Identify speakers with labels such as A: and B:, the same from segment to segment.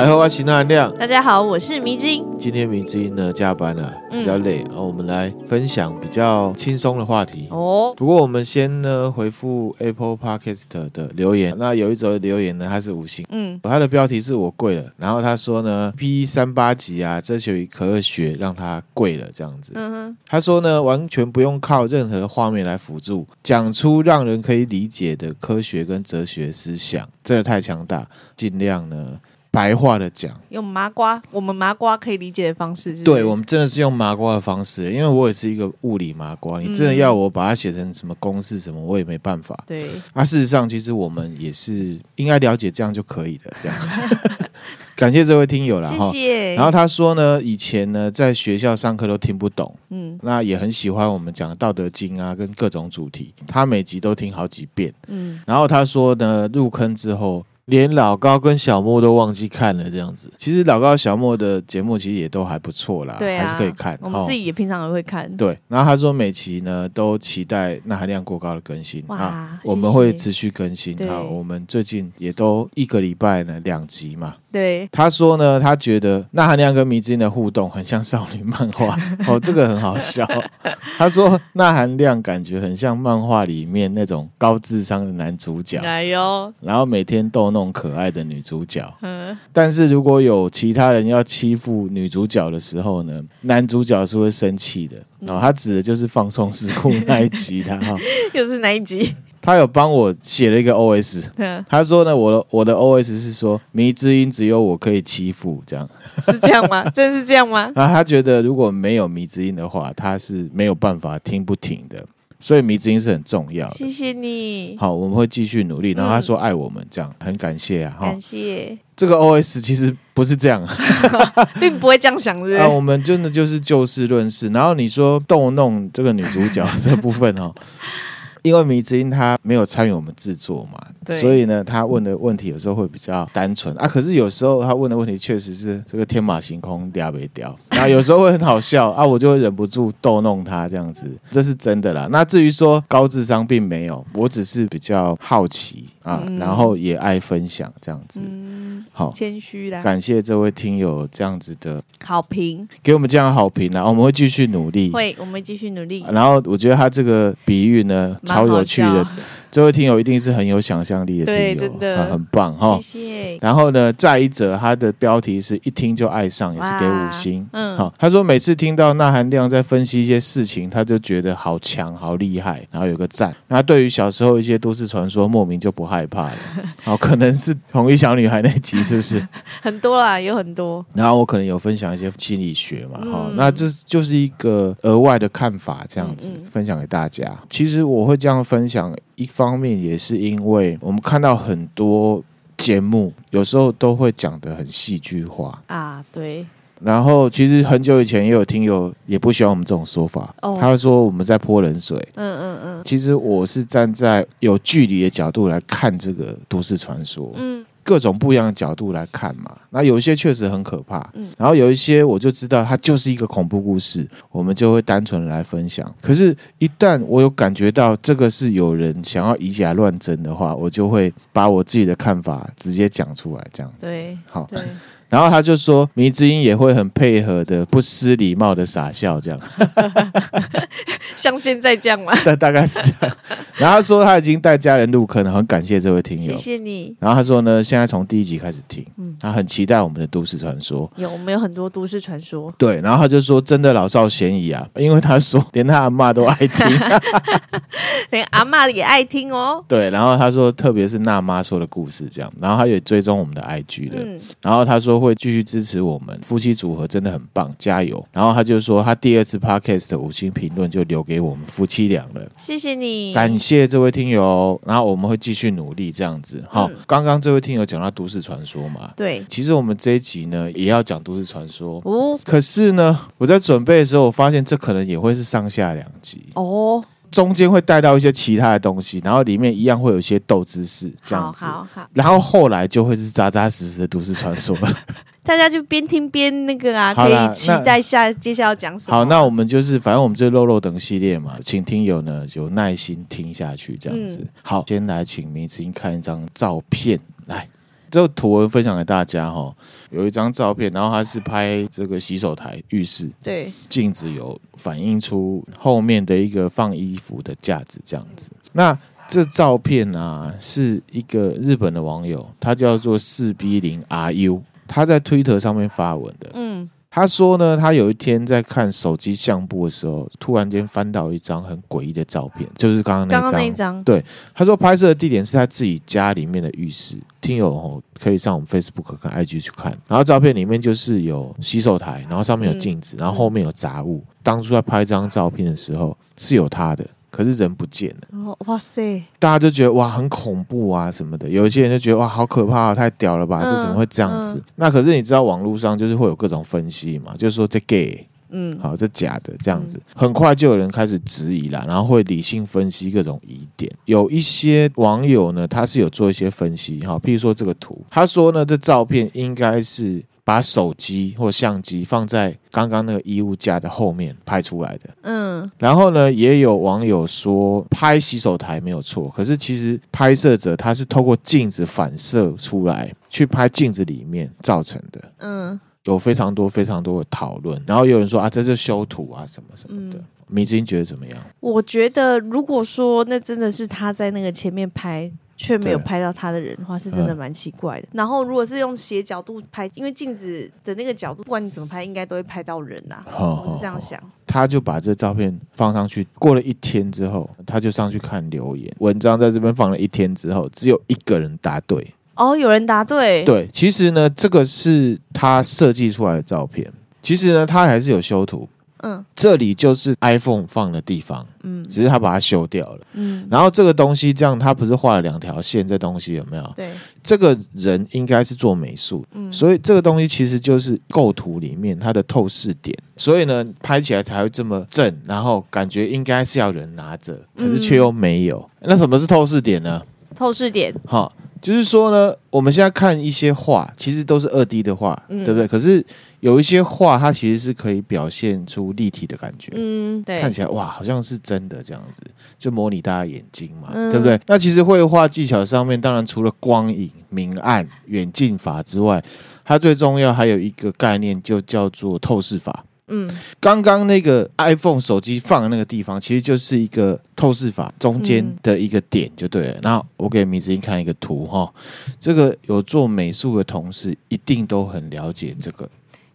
A: 大家好，我是那含亮。
B: 大家好，我是迷津。
A: 今天迷津呢加班了，比较累，然后、我们来分享比较轻松的话题哦。不过我们先呢回复 Apple Podcast 的留言。那有一则留言呢，它是五星，嗯，它的标题是我跪了。然后他说呢，P 三八级啊，哲学与科学让他跪了这样子。嗯哼，他说呢，完全不用靠任何的画面来辅助，讲出让人可以理解的科学跟哲学思想，真的太强大。尽量呢。白话的讲，
B: 用麻瓜，我们麻瓜可以理解的方式是是，
A: 对，我们真的是用麻瓜的方式，因为我也是一个物理麻瓜，你真的要我把它写成什么公式什么，我也没办法。
B: 对，
A: 啊，事实上，其实我们也是应该了解这样就可以了。这样，感谢这位听友了，
B: 谢谢。
A: 然后他说呢，以前呢在学校上课都听不懂，嗯，那也很喜欢我们讲的《道德经》啊，跟各种主题，他每集都听好几遍，嗯。然后他说呢，入坑之后。连老高跟小莫都忘记看了，这样子。其实老高小莫的节目其实也都还不错啦，
B: 对啊，
A: 还是可以看。
B: 我们自己也平常也会看。
A: 对，然后他说每期呢都期待钠含量过高的更新，啊，我们会持续更新。好，我们最近也都一个礼拜呢两集嘛。
B: 对，
A: 他说呢，他觉得钠含量跟迷之音的互动很像少女漫画，哦，这个很好笑。他说钠含量感觉很像漫画里面那种高智商的男主角，
B: 哎呦，
A: 然后每天逗弄可爱的女主角。嗯，但是如果有其他人要欺负女主角的时候呢，男主角是会生气的。然哦，他指的就是放松事故那一集，他哈，
B: 又是哪一集？
A: 他有帮我写了一个 OS，他说呢，我的我的 OS 是说，迷之音只有我可以欺负，这样
B: 是这样吗？真是这样吗？
A: 啊，他觉得如果没有迷之音的话，他是没有办法听不停的，所以迷之音是很重要的。
B: 谢谢你。
A: 好，我们会继续努力。然后他说爱我们，这样很感谢啊，
B: 感谢。
A: 这个 OS 其实不是这样，
B: 并不会这样想的。
A: 啊，我们真的就是就事论事。然后你说逗弄这个女主角这部分哦。因为迷之音他没有参与我们制作嘛，所以呢，他问的问题有时候会比较单纯啊。可是有时候他问的问题确实是这个天马行空，嗲没嗲。那有时候会很好笑 啊，我就会忍不住逗弄他这样子，这是真的啦。那至于说高智商并没有，我只是比较好奇啊，嗯、然后也爱分享这样子。嗯，好，
B: 谦虚啦。
A: 感谢这位听友这样子的
B: 好评，
A: 给我们这样的好评啊，我们会继续努力。
B: 会，我们会继续努力。
A: 然后我觉得他这个比喻呢。超有趣的。这位听友一定是很有想象力的听友，对，真的，很棒哈！谢谢。然后呢，再一则，他的标题是一听就爱上，也是给五星。嗯，好，他说每次听到那含量在分析一些事情，他就觉得好强、好厉害，然后有个赞。那对于小时候一些都市传说，莫名就不害怕了。好，可能是同一小女孩那集是不是？
B: 很多啦，有很多。
A: 然后我可能有分享一些心理学嘛，哈、嗯，那这就是一个额外的看法，这样子、分享给大家。其实我会这样分享。一方面也是因为我们看到很多节目，有时候都会讲得很戏剧化
B: 啊，对。
A: 然后其实很久以前也有听友也不喜欢我们这种说法，哦、他会说我们在泼冷水。嗯嗯嗯。其实我是站在有距离的角度来看这个都市传说。嗯。各种不一样的角度来看嘛，那有一些确实很可怕，嗯，然后有一些我就知道它就是一个恐怖故事，我们就会单纯来分享。可是，一旦我有感觉到这个是有人想要以假乱真的话，我就会把我自己的看法直接讲出来，这样子。
B: 对，
A: 好。对然后他就说，迷之音也会很配合的，不失礼貌的傻笑，这样，
B: 像现在这样吗？
A: 大大概是这样。然后他说他已经带家人入坑了，很感谢这位听友，
B: 谢谢你。
A: 然后他说呢，现在从第一集开始听，嗯，他很期待我们的都市传说。
B: 有，我们有很多都市传说。
A: 对，然后他就说，真的老少咸宜啊，因为他说连他阿妈都爱听，
B: 连阿妈也爱听哦。
A: 对，然后他说，特别是娜妈说的故事这样，然后他也追踪我们的 IG 的，嗯，然后他说。都会继续支持我们夫妻组合，真的很棒，加油！然后他就说，他第二次 podcast 的五星评论就留给我们夫妻俩了，
B: 谢谢你，
A: 感谢这位听友。然后我们会继续努力，这样子。好，嗯、刚刚这位听友讲到都市传说嘛，
B: 对，
A: 其实我们这一集呢也要讲都市传说哦。可是呢，我在准备的时候，我发现这可能也会是上下两集哦。中间会带到一些其他的东西，然后里面一样会有一些豆知识这样子，好好好，然后后来就会是扎扎实实的都市传说了。
B: 大家就边听边那个啊，可以期待下接下来要讲什么。
A: 好，那我们就是反正我们就肉肉等系列嘛，请听友呢有耐心听下去这样子。嗯、好，先来请明子英看一张照片来。这个图文分享给大家哈，有一张照片，然后它是拍这个洗手台浴室，
B: 对，
A: 镜子有反映出后面的一个放衣服的架子这样子。那这照片啊，是一个日本的网友，他叫做四 B 零 RU，他在推特上面发文的，嗯。他说呢，他有一天在看手机相簿的时候，突然间翻到一张很诡异的照片，就是刚刚那张。刚刚那张。对，他说拍摄的地点是他自己家里面的浴室。听友哦，可以上我们 Facebook 跟 IG 去看。然后照片里面就是有洗手台，然后上面有镜子，然后后面有杂物。当初在拍这张照片的时候，是有他的。可是人不见了，
B: 哦，哇塞！
A: 大家就觉得哇很恐怖啊什么的，有一些人就觉得哇好可怕啊，太屌了吧，这怎么会这样子？那可是你知道网络上就是会有各种分析嘛，就是说这 gay，嗯，好这假的这样子，嗯、很快就有人开始质疑了，然后会理性分析各种疑点。有一些网友呢，他是有做一些分析哈，譬如说这个图，他说呢这照片应该是。把手机或相机放在刚刚那个衣物架的后面拍出来的。嗯，然后呢，也有网友说拍洗手台没有错，可是其实拍摄者他是透过镜子反射出来，去拍镜子里面造成的。嗯，有非常多非常多的讨论，然后有人说啊，这是修图啊什么什么的。迷之音觉得怎么样？
B: 我觉得如果说那真的是他在那个前面拍。却没有拍到他的人的话，是真的蛮奇怪的。然后，如果是用斜角度拍，因为镜子的那个角度，不管你怎么拍，应该都会拍到人呐、啊。哦、我是这样想。
A: 他就把这照片放上去，过了一天之后，他就上去看留言。文章在这边放了一天之后，只有一个人答对。
B: 哦，有人答对。
A: 对，其实呢，这个是他设计出来的照片。其实呢，他还是有修图。嗯，这里就是 iPhone 放的地方，嗯，只是他把它修掉了，嗯，然后这个东西这样，他不是画了两条线，这东西有没有？对，这个人应该是做美术，嗯，所以这个东西其实就是构图里面它的透视点，所以呢，拍起来才会这么正，然后感觉应该是要人拿着，可是却又没有。嗯，那什么是透视点呢？
B: 透视点，
A: 好，就是说呢，我们现在看一些画，其实都是二 D 的画，嗯，对不对？可是有一些画，它其实是可以表现出立体的感觉，嗯，对，看起来哇，好像是真的这样子，就模拟大家眼睛嘛，嗯、对不对？那其实绘画技巧上面，当然除了光影、明暗、远近法之外，它最重要还有一个概念，就叫做透视法。嗯，刚刚那个 iPhone 手机放的那个地方，其实就是一个透视法中间的一个点，就对了。然后我给米子英看一个图哈，这个有做美术的同事一定都很了解这个。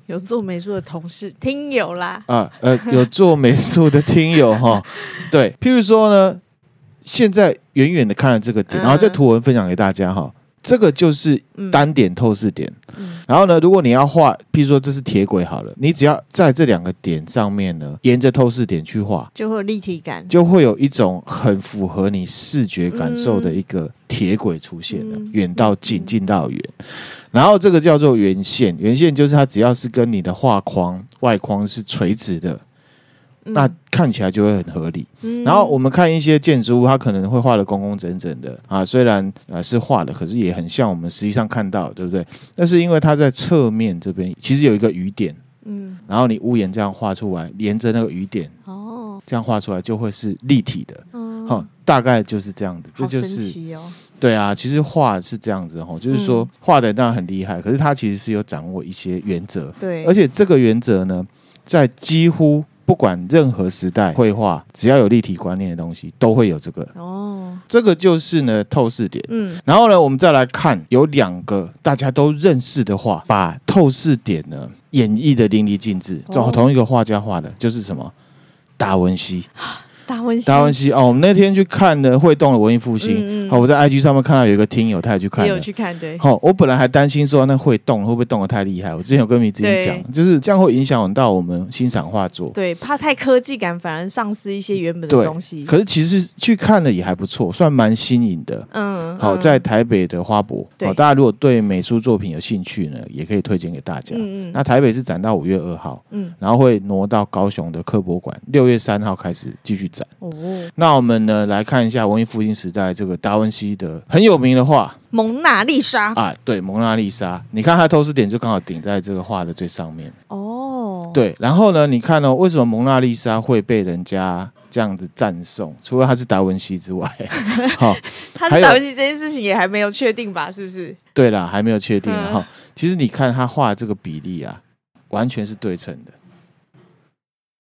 B: 有做美术的同事听友啦，
A: 啊呃，有做美术的听友 哈，对，譬如说呢，现在远远的看了这个点，然后这图文分享给大家哈，这个就是单点透视点，嗯、然后呢，如果你要画，譬如说这是铁轨好了，你只要在这两个点上面呢，沿着透视点去画，
B: 就会有立体感，
A: 就会有一种很符合你视觉感受的一个铁轨出现了，远、嗯、到近，近到远。然后这个叫做圆线，圆线就是它只要是跟你的画框外框是垂直的，嗯、那看起来就会很合理。嗯、然后我们看一些建筑物，它可能会画的工工整整的啊，虽然啊是画的，可是也很像我们实际上看到，对不对？那是因为它在侧面这边其实有一个雨点，嗯，然后你屋檐这样画出来，沿着那个雨点哦，这样画出来就会是立体的，嗯，好，大概就是这样子，这就是。对啊，其实画是这样子哈，就是说画的当然很厉害，可是他其实是有掌握一些原则。对，而且这个原则呢，在几乎不管任何时代绘画，只要有立体观念的东西，都会有这个。哦，这个就是呢透视点。嗯，然后呢，我们再来看有两个大家都认识的画，把透视点呢演绎的淋漓尽致，同同一个画家画的，就是什么达文西。
B: 达文西，
A: 达文西哦，我们那天去看的会动的文艺复兴。嗯嗯。好，我在 IG 上面看到有一个听友，他也去看，
B: 也有去看，对。
A: 好，我本来还担心说那会动会不会动的太厉害，我之前有跟你之前讲，就是这样会影响到我们欣赏画作。
B: 对，怕太科技感，反而丧失一些原本的东西。
A: 可是其实去看了也还不错，算蛮新颖的。嗯。好，在台北的花博，好，大家如果对美术作品有兴趣呢，也可以推荐给大家。嗯嗯。那台北是展到五月二号，嗯，然后会挪到高雄的科博馆，六月三号开始继续展。哦。那我们呢来看一下文艺复兴时代这个达文西的很有名的画《
B: 蒙娜丽莎》
A: 啊，对，《蒙娜丽莎》，你看它透视点就刚好顶在这个画的最上面。哦，对，然后呢，你看哦，为什么蒙娜丽莎会被人家这样子赞颂？除了他是达文西之外，好，
B: 他是达文西这件事情也还没有确定吧？是不是？
A: 对啦，还没有确定哈。嗯、其实你看他画这个比例啊，完全是对称的。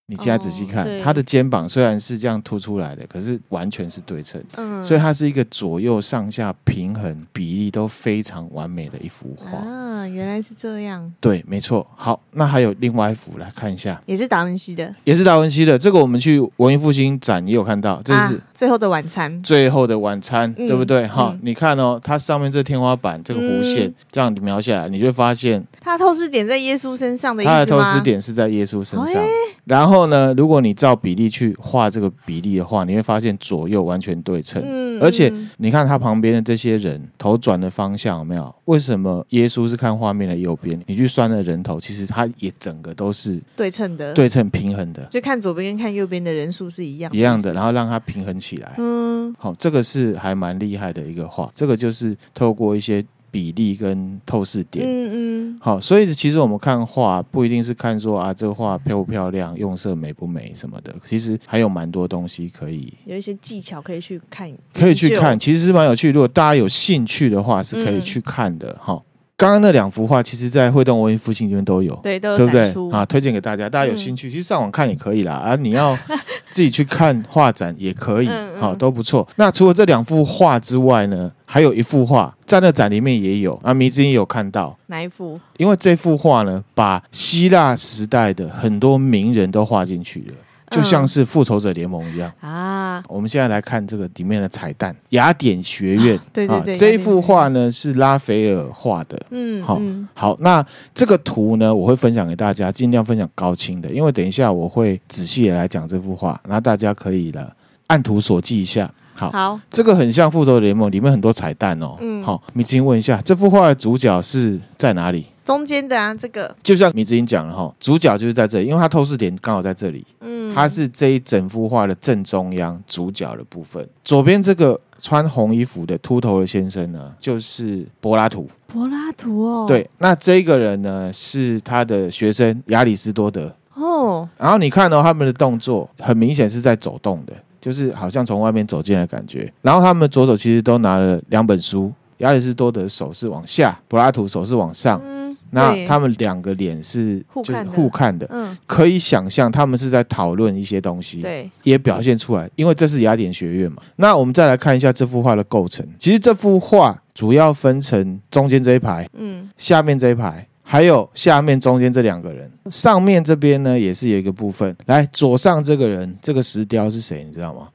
A: 你现在仔细看，他的肩膀虽然是这样凸出来的，可是完全是对称，嗯，所以它是一个左右上下平衡比例都非常完美的一幅画
B: 啊，原来是这样，
A: 对，没错。好，那还有另外一幅来看一下，
B: 也是达文西的，
A: 也是达文西的。这个我们去文艺复兴展也有看到，这是
B: 最后的晚餐，
A: 最后的晚餐，对不对？哈，你看哦，它上面这天花板这个弧线这样描下来，你就会发现
B: 它透视点在耶稣身上的意思
A: 的透视点是在耶稣身上。然后呢，如果你照比例去画这个比例的话，你会发现左右完全对称。嗯，而且你看他旁边的这些人头转的方向有没有？为什么耶稣是看画面的右边？你去算那人头，其实他也整个都是
B: 对称的，
A: 对称平衡的。
B: 就看左边跟看右边的人数是一样的，
A: 一样的，然后让它平衡起来。嗯，好，这个是还蛮厉害的一个画。这个就是透过一些。比例跟透视点，嗯嗯，好，所以其实我们看画不一定是看说啊，这个画漂不漂亮，用色美不美什么的，其实还有蛮多东西可以，
B: 有一些技巧可以去看，
A: 可以去看，其实是蛮有趣。如果大家有兴趣的话，是可以去看的。哈、嗯，刚刚那两幅画，其实在会动文艺复兴这边都有，
B: 对，都有
A: 对不对？啊，推荐给大家，大家有兴趣，嗯、其实上网看也可以啦。啊，你要 自己去看画展也可以，好、嗯，都不错。那除了这两幅画之外呢？还有一幅画在那展里面也有啊，迷之音有看到
B: 哪一幅？
A: 因为这幅画呢，把希腊时代的很多名人都画进去了，就像是复仇者联盟一样啊。我们现在来看这个里面的彩蛋，雅典学院。
B: 对对对，
A: 这一幅画呢是拉斐尔画的。嗯，好，好，那这个图呢，我会分享给大家，尽量分享高清的，因为等一下我会仔细的来讲这幅画，那大家可以了按图索骥一下。好，好，这个很像《复仇者联盟》里面很多彩蛋哦。嗯，好，米之英问一下，这幅画的主角是在哪里？
B: 中间的啊，这个
A: 就像米之英讲了哈，主角就是在这里，因为它透视点刚好在这里。嗯，它是这一整幅画的正中央，主角的部分。左边这个穿红衣服的秃头的先生呢，就是柏拉图。
B: 柏拉图哦，
A: 对，那这个人呢是他的学生亚里士多德。哦，然后你看到、哦、他们的动作，很明显是在走动的。就是好像从外面走进来的感觉，然后他们左手其实都拿了两本书，亚里士多德手是往下，柏拉图手是往上，嗯，那他们两个脸是互看互看的，嗯，可以想象他们是在讨论一些东西，对，也表现出来，因为这是雅典学院嘛。那我们再来看一下这幅画的构成，其实这幅画主要分成中间这一排，嗯，下面这一排。还有下面中间这两个人，上面这边呢也是有一个部分。来，左上这个人，这个石雕是谁？你知道吗？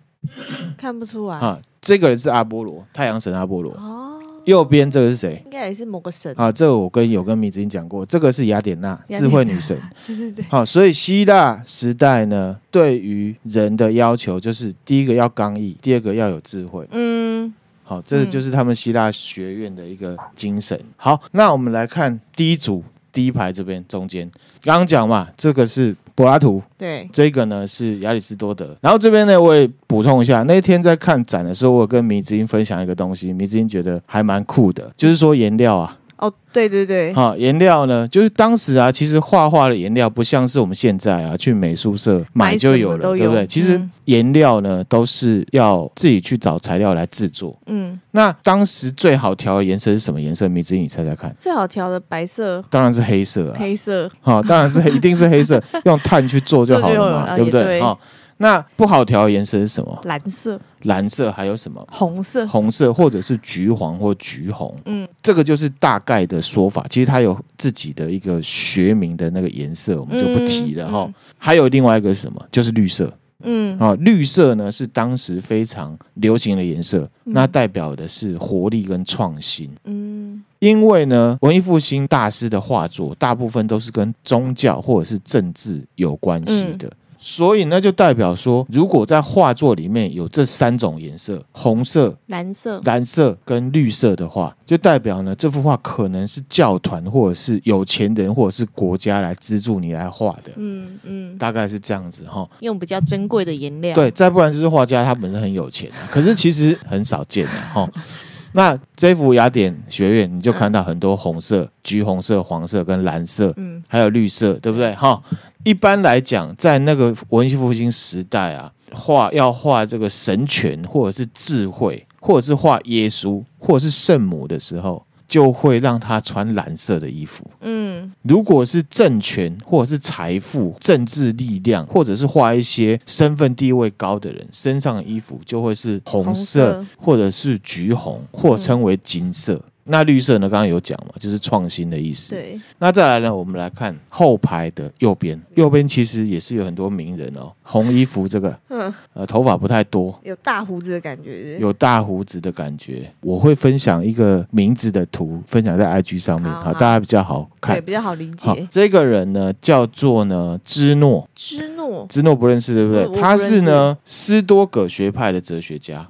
B: 看不出来
A: 啊。这个人是阿波罗，太阳神阿波罗。哦。右边这个是谁？
B: 应该也是某个神
A: 啊。这个我跟有跟米子音讲过，这个是雅典娜，智慧女神。对对对。好，所以希腊时代呢，对于人的要求就是第一个要刚毅，第二个要有智慧。嗯。好，这就是他们希腊学院的一个精神。好，那我们来看第一组第一排这边中间，刚刚讲嘛，这个是柏拉图，对，这个呢是亚里士多德。然后这边呢，我也补充一下，那天在看展的时候，我有跟迷之音分享一个东西，迷之音觉得还蛮酷的，就是说颜料啊。
B: 哦，对对对，
A: 好，颜料呢，就是当时啊，其实画画的颜料不像是我们现在啊，去美术社买就有了，有对不对？其实颜料呢，都是要自己去找材料来制作。嗯，那当时最好调的颜色是什么颜色？米子，你猜猜看。
B: 最好调的白色，
A: 当然是黑色啊。
B: 黑色，
A: 好，当然是黑，一定是黑色，用碳去做就好了嘛，对不对？好。那不好调的颜色是什么？
B: 蓝色，
A: 蓝色还有什么？
B: 红色，
A: 红色或者是橘黄或橘红。嗯，这个就是大概的说法。其实它有自己的一个学名的那个颜色，我们就不提了哈。嗯嗯、还有另外一个是什么？就是绿色。嗯，啊，绿色呢是当时非常流行的颜色，嗯、那代表的是活力跟创新。嗯，因为呢，文艺复兴大师的画作大部分都是跟宗教或者是政治有关系的。嗯所以那就代表说，如果在画作里面有这三种颜色——红色、
B: 蓝色、
A: 蓝色跟绿色的话，就代表呢，这幅画可能是教团或者是有钱人或者是国家来资助你来画的。嗯嗯，大概是这样子哈。
B: 用比较珍贵的颜料。
A: 对，再不然就是画家他本身很有钱，可是其实很少见的哈。那这幅雅典学院，你就看到很多红色、橘红色、黄色跟蓝色，嗯，还有绿色，对不对？哈。一般来讲，在那个文艺复兴时代啊，画要画这个神权，或者是智慧，或者是画耶稣，或者是圣母的时候，就会让他穿蓝色的衣服。嗯，如果是政权，或者是财富、政治力量，或者是画一些身份地位高的人身上的衣服，就会是红色，红色或者是橘红，或称为金色。嗯那绿色呢？刚刚有讲嘛，就是创新的意思。对。那再来呢？我们来看后排的右边，右边其实也是有很多名人哦。红衣服这个，嗯，呃，头发不太多，
B: 有大胡子的感觉。
A: 有大胡子的感觉。我会分享一个名字的图，分享在 IG 上面，好，好，大家比较好看，
B: 对，比较好理解。
A: 这个人呢，叫做呢芝诺。
B: 芝诺，
A: 芝诺不认识对不对？不他是呢斯多葛学派的哲学家。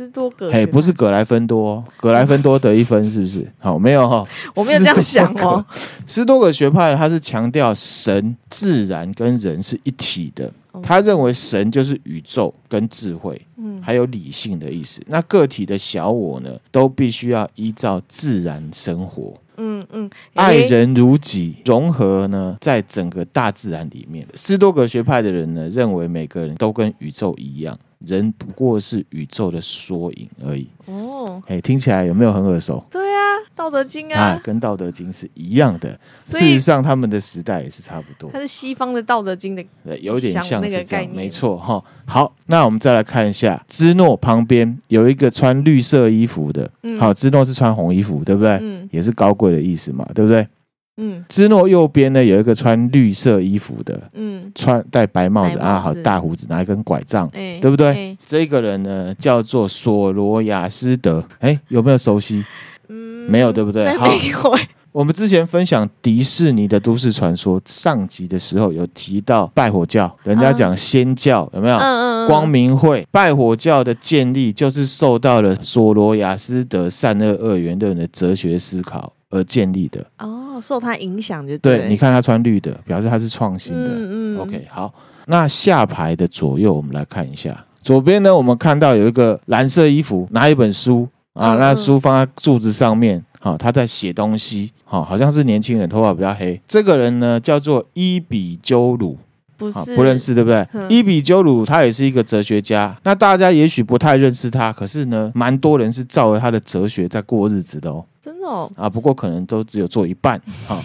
B: 斯多葛，
A: 嘿，不是葛莱芬多，葛莱芬多得一分是不是？好，没有哈，
B: 我没有这样想哦。
A: 斯多葛学派他是强调神、自然跟人是一体的，他认为神就是宇宙跟智慧，嗯，还有理性的意思。那个体的小我呢，都必须要依照自然生活，嗯嗯，爱人如己，融合呢在整个大自然里面。斯多葛学派的人呢，认为每个人都跟宇宙一样。人不过是宇宙的缩影而已。哦，哎，听起来有没有很耳熟？
B: 对啊，《道德经》啊，啊，
A: 跟《道德经》是一样的。事实上，他们的时代也是差不多。
B: 它是西方的《道德经》的，
A: 对，有点像那个概念，没错哈。好，那我们再来看一下，芝诺旁边有一个穿绿色衣服的。嗯，好，芝诺是穿红衣服，对不对？嗯，也是高贵的意思嘛，对不对？嗯，芝诺右边呢有一个穿绿色衣服的，嗯，穿戴白帽子，啊，好大胡子，拿一根拐杖，欸、对不对？欸、这个人呢叫做索罗亚斯德，哎，有没有熟悉？嗯，没有，对不对？好，我们之前分享迪士尼的都市传说上集的时候有提到拜火教，人家讲仙教有没有？嗯嗯嗯，光明会拜火教的建立就是受到了索罗亚斯德善恶二元论的哲学思考而建立的。哦。
B: 受他影响就对，
A: 对，你看他穿绿的，表示他是创新的。嗯嗯。OK，好，那下排的左右，我们来看一下。左边呢，我们看到有一个蓝色衣服，拿一本书啊，那书放在柱子上面，好，他在写东西，好，好像是年轻人，头发比较黑。这个人呢，叫做伊比鸠鲁，不是不认识，对不对？嗯、伊比鸠鲁他也是一个哲学家，那大家也许不太认识他，可是呢，蛮多人是照着他的哲学在过日子的哦。
B: 真的哦
A: 啊，不过可能都只有做一半哈。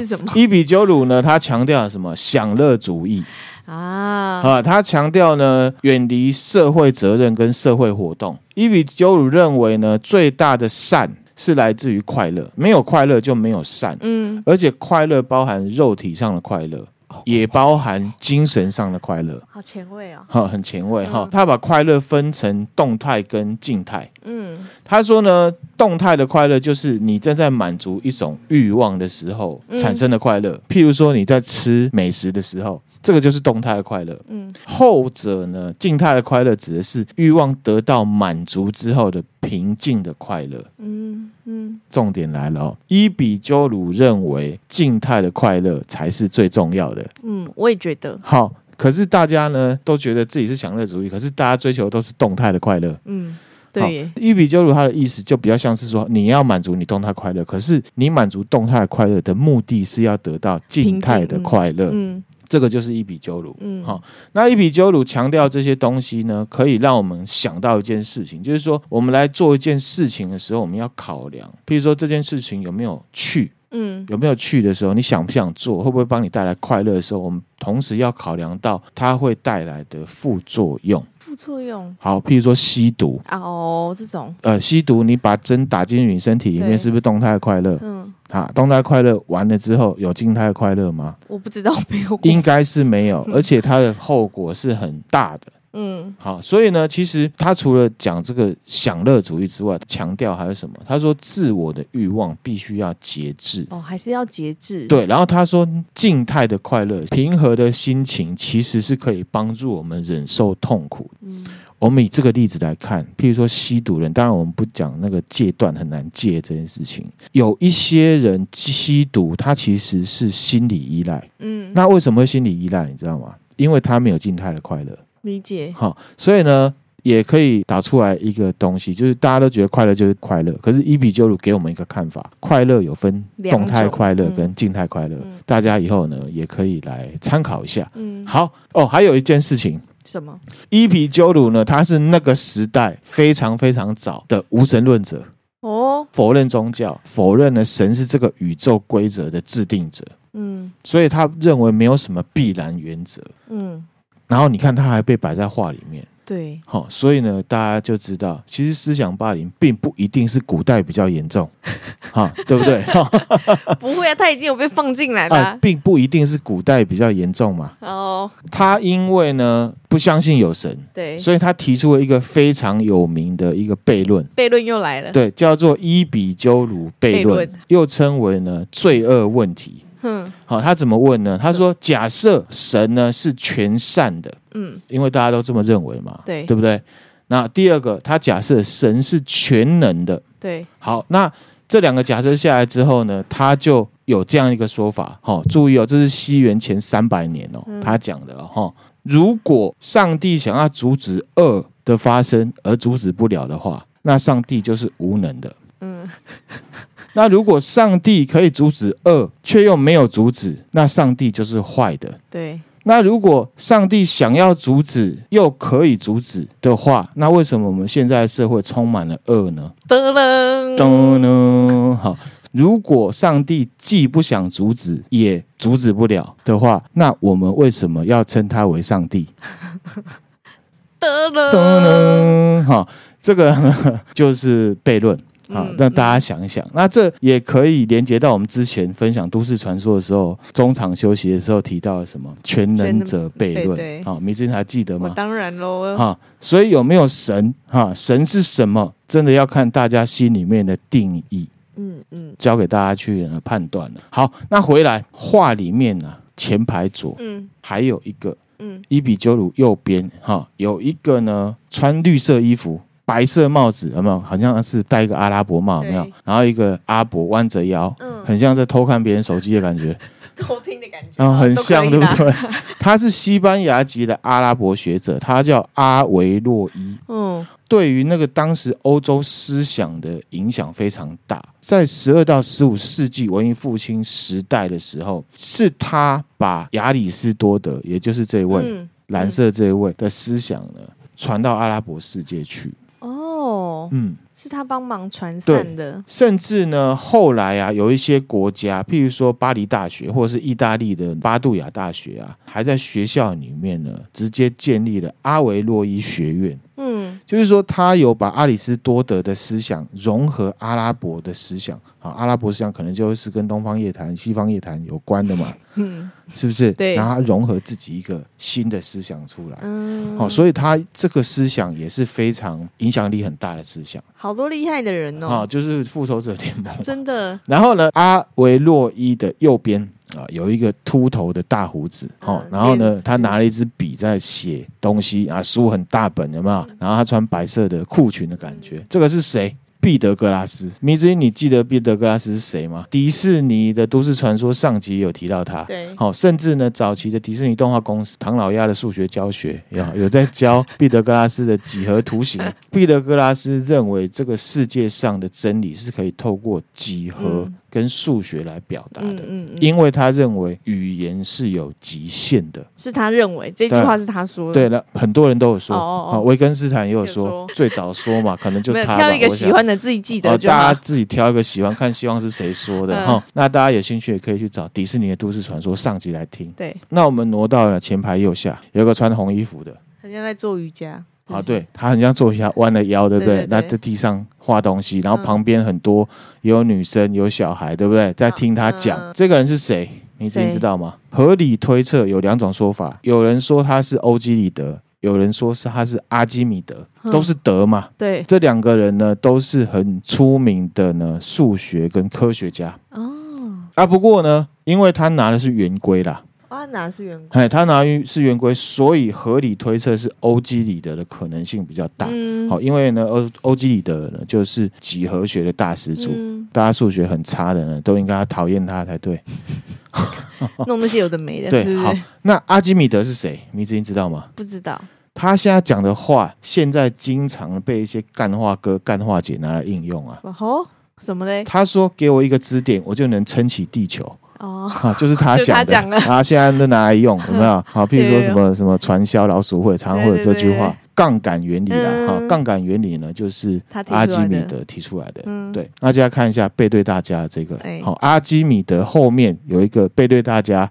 B: 是什么？
A: 伊比鸠鲁呢？他强调什么？享乐主义啊啊！他强调呢，远离社会责任跟社会活动。伊比鸠鲁认为呢，最大的善是来自于快乐，没有快乐就没有善。嗯，而且快乐包含肉体上的快乐。也包含精神上的快乐，
B: 好前卫哦，
A: 哈，很前卫哈。他把快乐分成动态跟静态。嗯，他说呢，动态的快乐就是你正在满足一种欲望的时候产生的快乐，譬如说你在吃美食的时候。这个就是动态的快乐，嗯，后者呢，静态的快乐指的是欲望得到满足之后的平静的快乐，嗯嗯，重点来了哦，伊比鸠鲁认为静态的快乐才是最重要的，
B: 嗯，我也觉得，
A: 好，可是大家呢都觉得自己是享乐主义，可是大家追求都是动态的快乐，
B: 嗯，对，
A: 伊比鸠鲁他的意思就比较像是说，你要满足你动态快乐，可是你满足动态快乐的目的是要得到静态的快乐，嗯。这个就是一比鸠鲁，嗯，好，那一比鸠鲁强调这些东西呢，可以让我们想到一件事情，就是说，我们来做一件事情的时候，我们要考量，譬如说这件事情有没有趣，嗯，有没有去的时候，你想不想做，会不会帮你带来快乐的时候，我们同时要考量到它会带来的副作用。
B: 副作用
A: 好，譬如说吸毒
B: 哦，这种
A: 呃，吸毒你把针打进你身体里面，是不是动态快乐？
B: 嗯，
A: 啊，动态快乐完了之后有静态快乐吗？
B: 我不知道，没有，
A: 应该是没有，而且它的后果是很大的。嗯，好，所以呢，其实他除了讲这个享乐主义之外，强调还有什么？他说自我的欲望必须要节制
B: 哦，还是要节制。
A: 对，然后他说静态的快乐、平和的心情，其实是可以帮助我们忍受痛苦。嗯，我们以这个例子来看，譬如说吸毒人，当然我们不讲那个戒断很难戒这件事情，有一些人吸毒，他其实是心理依赖。嗯，那为什么会心理依赖？你知道吗？因为他没有静态的快乐。
B: 理解
A: 好，所以呢，也可以打出来一个东西，就是大家都觉得快乐就是快乐，可是伊比鸠鲁给我们一个看法，快乐有分动态快乐跟静态快乐，嗯、大家以后呢也可以来参考一下。嗯，好哦，还有一件事情，
B: 什么？
A: 伊比鸠鲁呢，他是那个时代非常非常早的无神论者哦，否认宗教，否认了神是这个宇宙规则的制定者。嗯，所以他认为没有什么必然原则。嗯。然后你看，他还被摆在画里面。
B: 对，
A: 好，所以呢，大家就知道，其实思想霸凌并不一定是古代比较严重，哈，对不对？
B: 不会啊，他已经有被放进来了，啊，
A: 并不一定是古代比较严重嘛。哦，他因为呢不相信有神，
B: 对，
A: 所以他提出了一个非常有名的一个悖论，
B: 悖论又来了，
A: 对，叫做伊比鸠鲁悖论，又称为呢罪恶问题。嗯，好，他怎么问呢？他说：“假设神呢是全善的，嗯，因为大家都这么认为嘛，
B: 对，
A: 对不对？那第二个，他假设神是全能的，
B: 对。
A: 好，那这两个假设下来之后呢，他就有这样一个说法。好，注意哦，这是西元前三百年哦，他讲的哦。如果上帝想要阻止恶的发生而阻止不了的话，那上帝就是无能的。嗯。”那如果上帝可以阻止恶，却又没有阻止，那上帝就是坏的。
B: 对。
A: 那如果上帝想要阻止，又可以阻止的话，那为什么我们现在社会充满了恶呢？
B: 噔噔
A: 噔噔。好，如果上帝既不想阻止，也阻止不了的话，那我们为什么要称他为上帝？
B: 噔噔
A: 噔噔。好，这个 就是悖论。好，让大家想一想，那这也可以连接到我们之前分享都市传说的时候，中场休息的时候提到了什么全能者悖论。好，米之前还记得吗？
B: 当然喽。
A: 哈，所以有没有神？哈，神是什么？真的要看大家心里面的定义。嗯嗯，交给大家去判断了。好，那回来画里面呢、啊，前排左，嗯，还有一个，嗯，伊比鸠鲁右边，哈，有一个呢，穿绿色衣服。白色帽子有没有？好像是戴一个阿拉伯帽，有没有？然后一个阿伯弯着腰，嗯，很像在偷看别人手机的感觉，
B: 偷听的感觉，
A: 嗯，很像，对不对？他是西班牙籍的阿拉伯学者，他叫阿维洛伊，嗯，对于那个当时欧洲思想的影响非常大。在十二到十五世纪文艺复兴时代的时候，是他把亚里士多德，也就是这位、嗯、蓝色这一位的思想呢，传到阿拉伯世界去。
B: 哦，嗯，是他帮忙传散的，
A: 甚至呢，后来啊，有一些国家，譬如说巴黎大学或者是意大利的巴杜亚大学啊，还在学校里面呢，直接建立了阿维洛伊学院。嗯，就是说他有把阿里斯多德的思想融合阿拉伯的思想，啊，阿拉伯思想可能就是跟东方夜谭、西方夜谭有关的嘛，嗯，是不是？
B: 对，
A: 然后他融合自己一个新的思想出来，嗯，好，所以他这个思想也是非常影响力很大的思想，
B: 好多厉害的人哦，
A: 啊，就是复仇者联盟，
B: 真的。
A: 然后呢，阿维洛伊的右边。啊，有一个秃头的大胡子，哦，然后呢，他拿了一支笔在写东西啊，书很大本，有没有？然后他穿白色的裤裙的感觉，这个是谁？毕德哥拉斯。迷之音，你记得毕德哥拉斯是谁吗？迪士尼的都市传说上集有提到他，
B: 对，
A: 好，甚至呢，早期的迪士尼动画公司唐老鸭的数学教学有有在教毕德哥拉斯的几何图形。毕德哥拉斯认为这个世界上的真理是可以透过几何。跟数学来表达的。嗯
B: 嗯嗯、
A: 因为他认为语言是有极限的。
B: 是他认为这句话是他说的。
A: 对了，很多人都有说。
B: 哦
A: 哦，维根斯坦也有说，最早说嘛，可能就他
B: 挑一个喜欢的自己记得。
A: 大家自己挑一个喜欢，看希望是谁说的哈。那大家有兴趣也可以去找迪士尼的都市传说上集来听。
B: 对，
A: 那我们挪到了前排右下，有一个穿红衣服的，
B: 好像在做瑜伽。
A: 啊，对，他很像坐一下弯了腰，对不对？那在地上画东西，然后旁边很多有女生有小孩，对不对？在听他讲，这个人是谁？你自己知道吗？合理推测有两种说法，有人说他是欧几里德，有人说是他是阿基米德，都是德嘛。
B: 对，
A: 这两个人呢都是很出名的呢数学跟科学家。哦，啊，不过呢，因为他拿的是圆规啦。
B: 他拿是圆规，
A: 哎，他拿是圆规，所以合理推测是欧几里得的可能性比较大。嗯，好，因为呢，欧欧几里得呢就是几何学的大师祖，嗯、大家数学很差的呢都应该要讨厌他才对。
B: 弄那些有的没的。
A: 对，
B: 是是
A: 好，那阿基米德是谁？你之前知道吗？
B: 不知道。
A: 他现在讲的话，现在经常被一些干话哥、干话姐拿来应用啊。
B: 哦，什么嘞？
A: 他说：“给我一个支点，我就能撑起地球。”
B: 哦，
A: 啊，就是他 讲的，然后现在都拿来用，有没有？好，譬如说什么什么传销老鼠会常会有这句话，杠杆原理啦，哈，杠杆原理呢，就是阿基米德提出来的。对，那大家看一下背对大家这个，好，阿基米德后面有一个背对大家，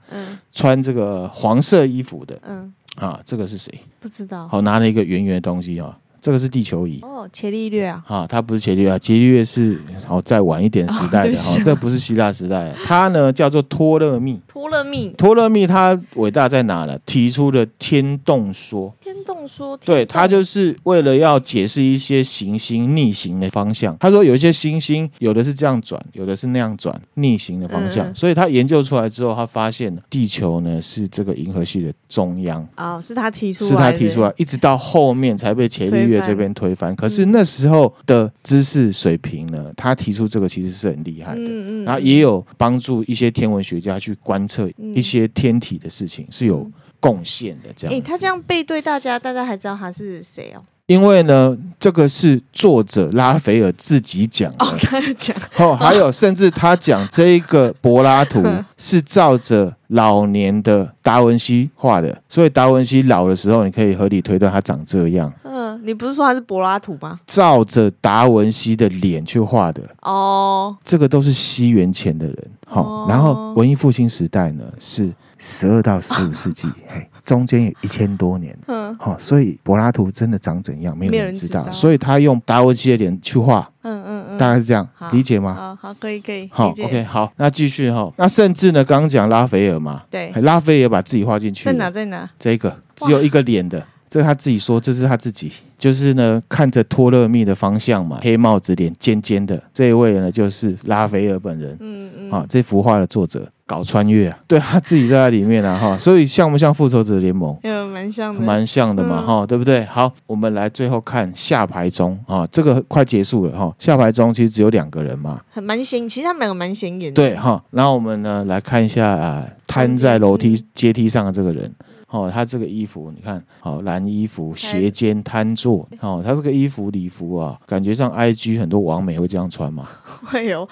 A: 穿这个黄色衣服的，嗯，啊，这个是谁？
B: 不知道。
A: 好，拿了一个圆圆的东西啊。这个是地球仪。
B: 哦，伽利略啊，
A: 啊，它不是伽利略啊，伽利略是好再晚一点时代的哈，这不是希腊时代，它呢叫做托勒密，
B: 托勒密，
A: 托勒密，他伟大在哪呢？提出了天动说，
B: 天动说，
A: 对，他就是为了要解释一些行星逆行的方向。他说有一些行星，有的是这样转，有的是那样转，逆行的方向。所以他研究出来之后，他发现地球呢是这个银河系的中央。
B: 哦，是他提出，
A: 是他提出来，一直到后面才被伽利略这边推翻，可是那时候的知识水平呢？他提出这个其实是很厉害的，嗯嗯，然后也有帮助一些天文学家去观测一些天体的事情，是有贡献的。这样，哎，
B: 他这样背对大家，大家还知道他是谁哦？
A: 因为呢，这个是作者拉斐尔自己讲的，
B: 哦，他讲
A: 哦，还有甚至他讲这一个柏拉图 是照着老年的达文西画的，所以达文西老的时候，你可以合理推断他长这样。
B: 嗯，你不是说他是柏拉图吗？
A: 照着达文西的脸去画的
B: 哦，
A: 这个都是西元前的人。好，哦，然后文艺复兴时代呢是十二到十五世纪，嘿。中间有一千多年，嗯，好，所以柏拉图真的长怎样，没有人知道，所以他用达文西的脸去画，嗯嗯嗯，大概是这样，理解吗？
B: 好，好，可以，可以，
A: 好，OK，好，那继续哈，那甚至呢，刚刚讲拉斐尔嘛，
B: 对，
A: 拉斐尔把自己画进去，
B: 在哪，在哪？
A: 这个只有一个脸的，这他自己说，这是他自己，就是呢，看着托勒密的方向嘛，黑帽子，脸尖尖的，这一位呢，就是拉斐尔本人，嗯嗯，啊，这幅画的作者。搞穿越啊，对他自己在里面啊，哈，所以像不像复仇者联盟？
B: 嗯，蛮像的，
A: 蛮像的嘛，哈、嗯，对不对？好，我们来最后看下排中啊，这个快结束了哈，下排中其实只有两个人嘛，
B: 很蛮显，其实他们两个蛮显眼的，
A: 对哈。然后我们呢来看一下啊，瘫在楼梯阶梯上的这个人。哦，他这个衣服你看，好蓝衣服斜肩瘫坐，哦，他这个衣服礼服啊，感觉上 IG 很多网美会这样穿嘛？
B: 会有，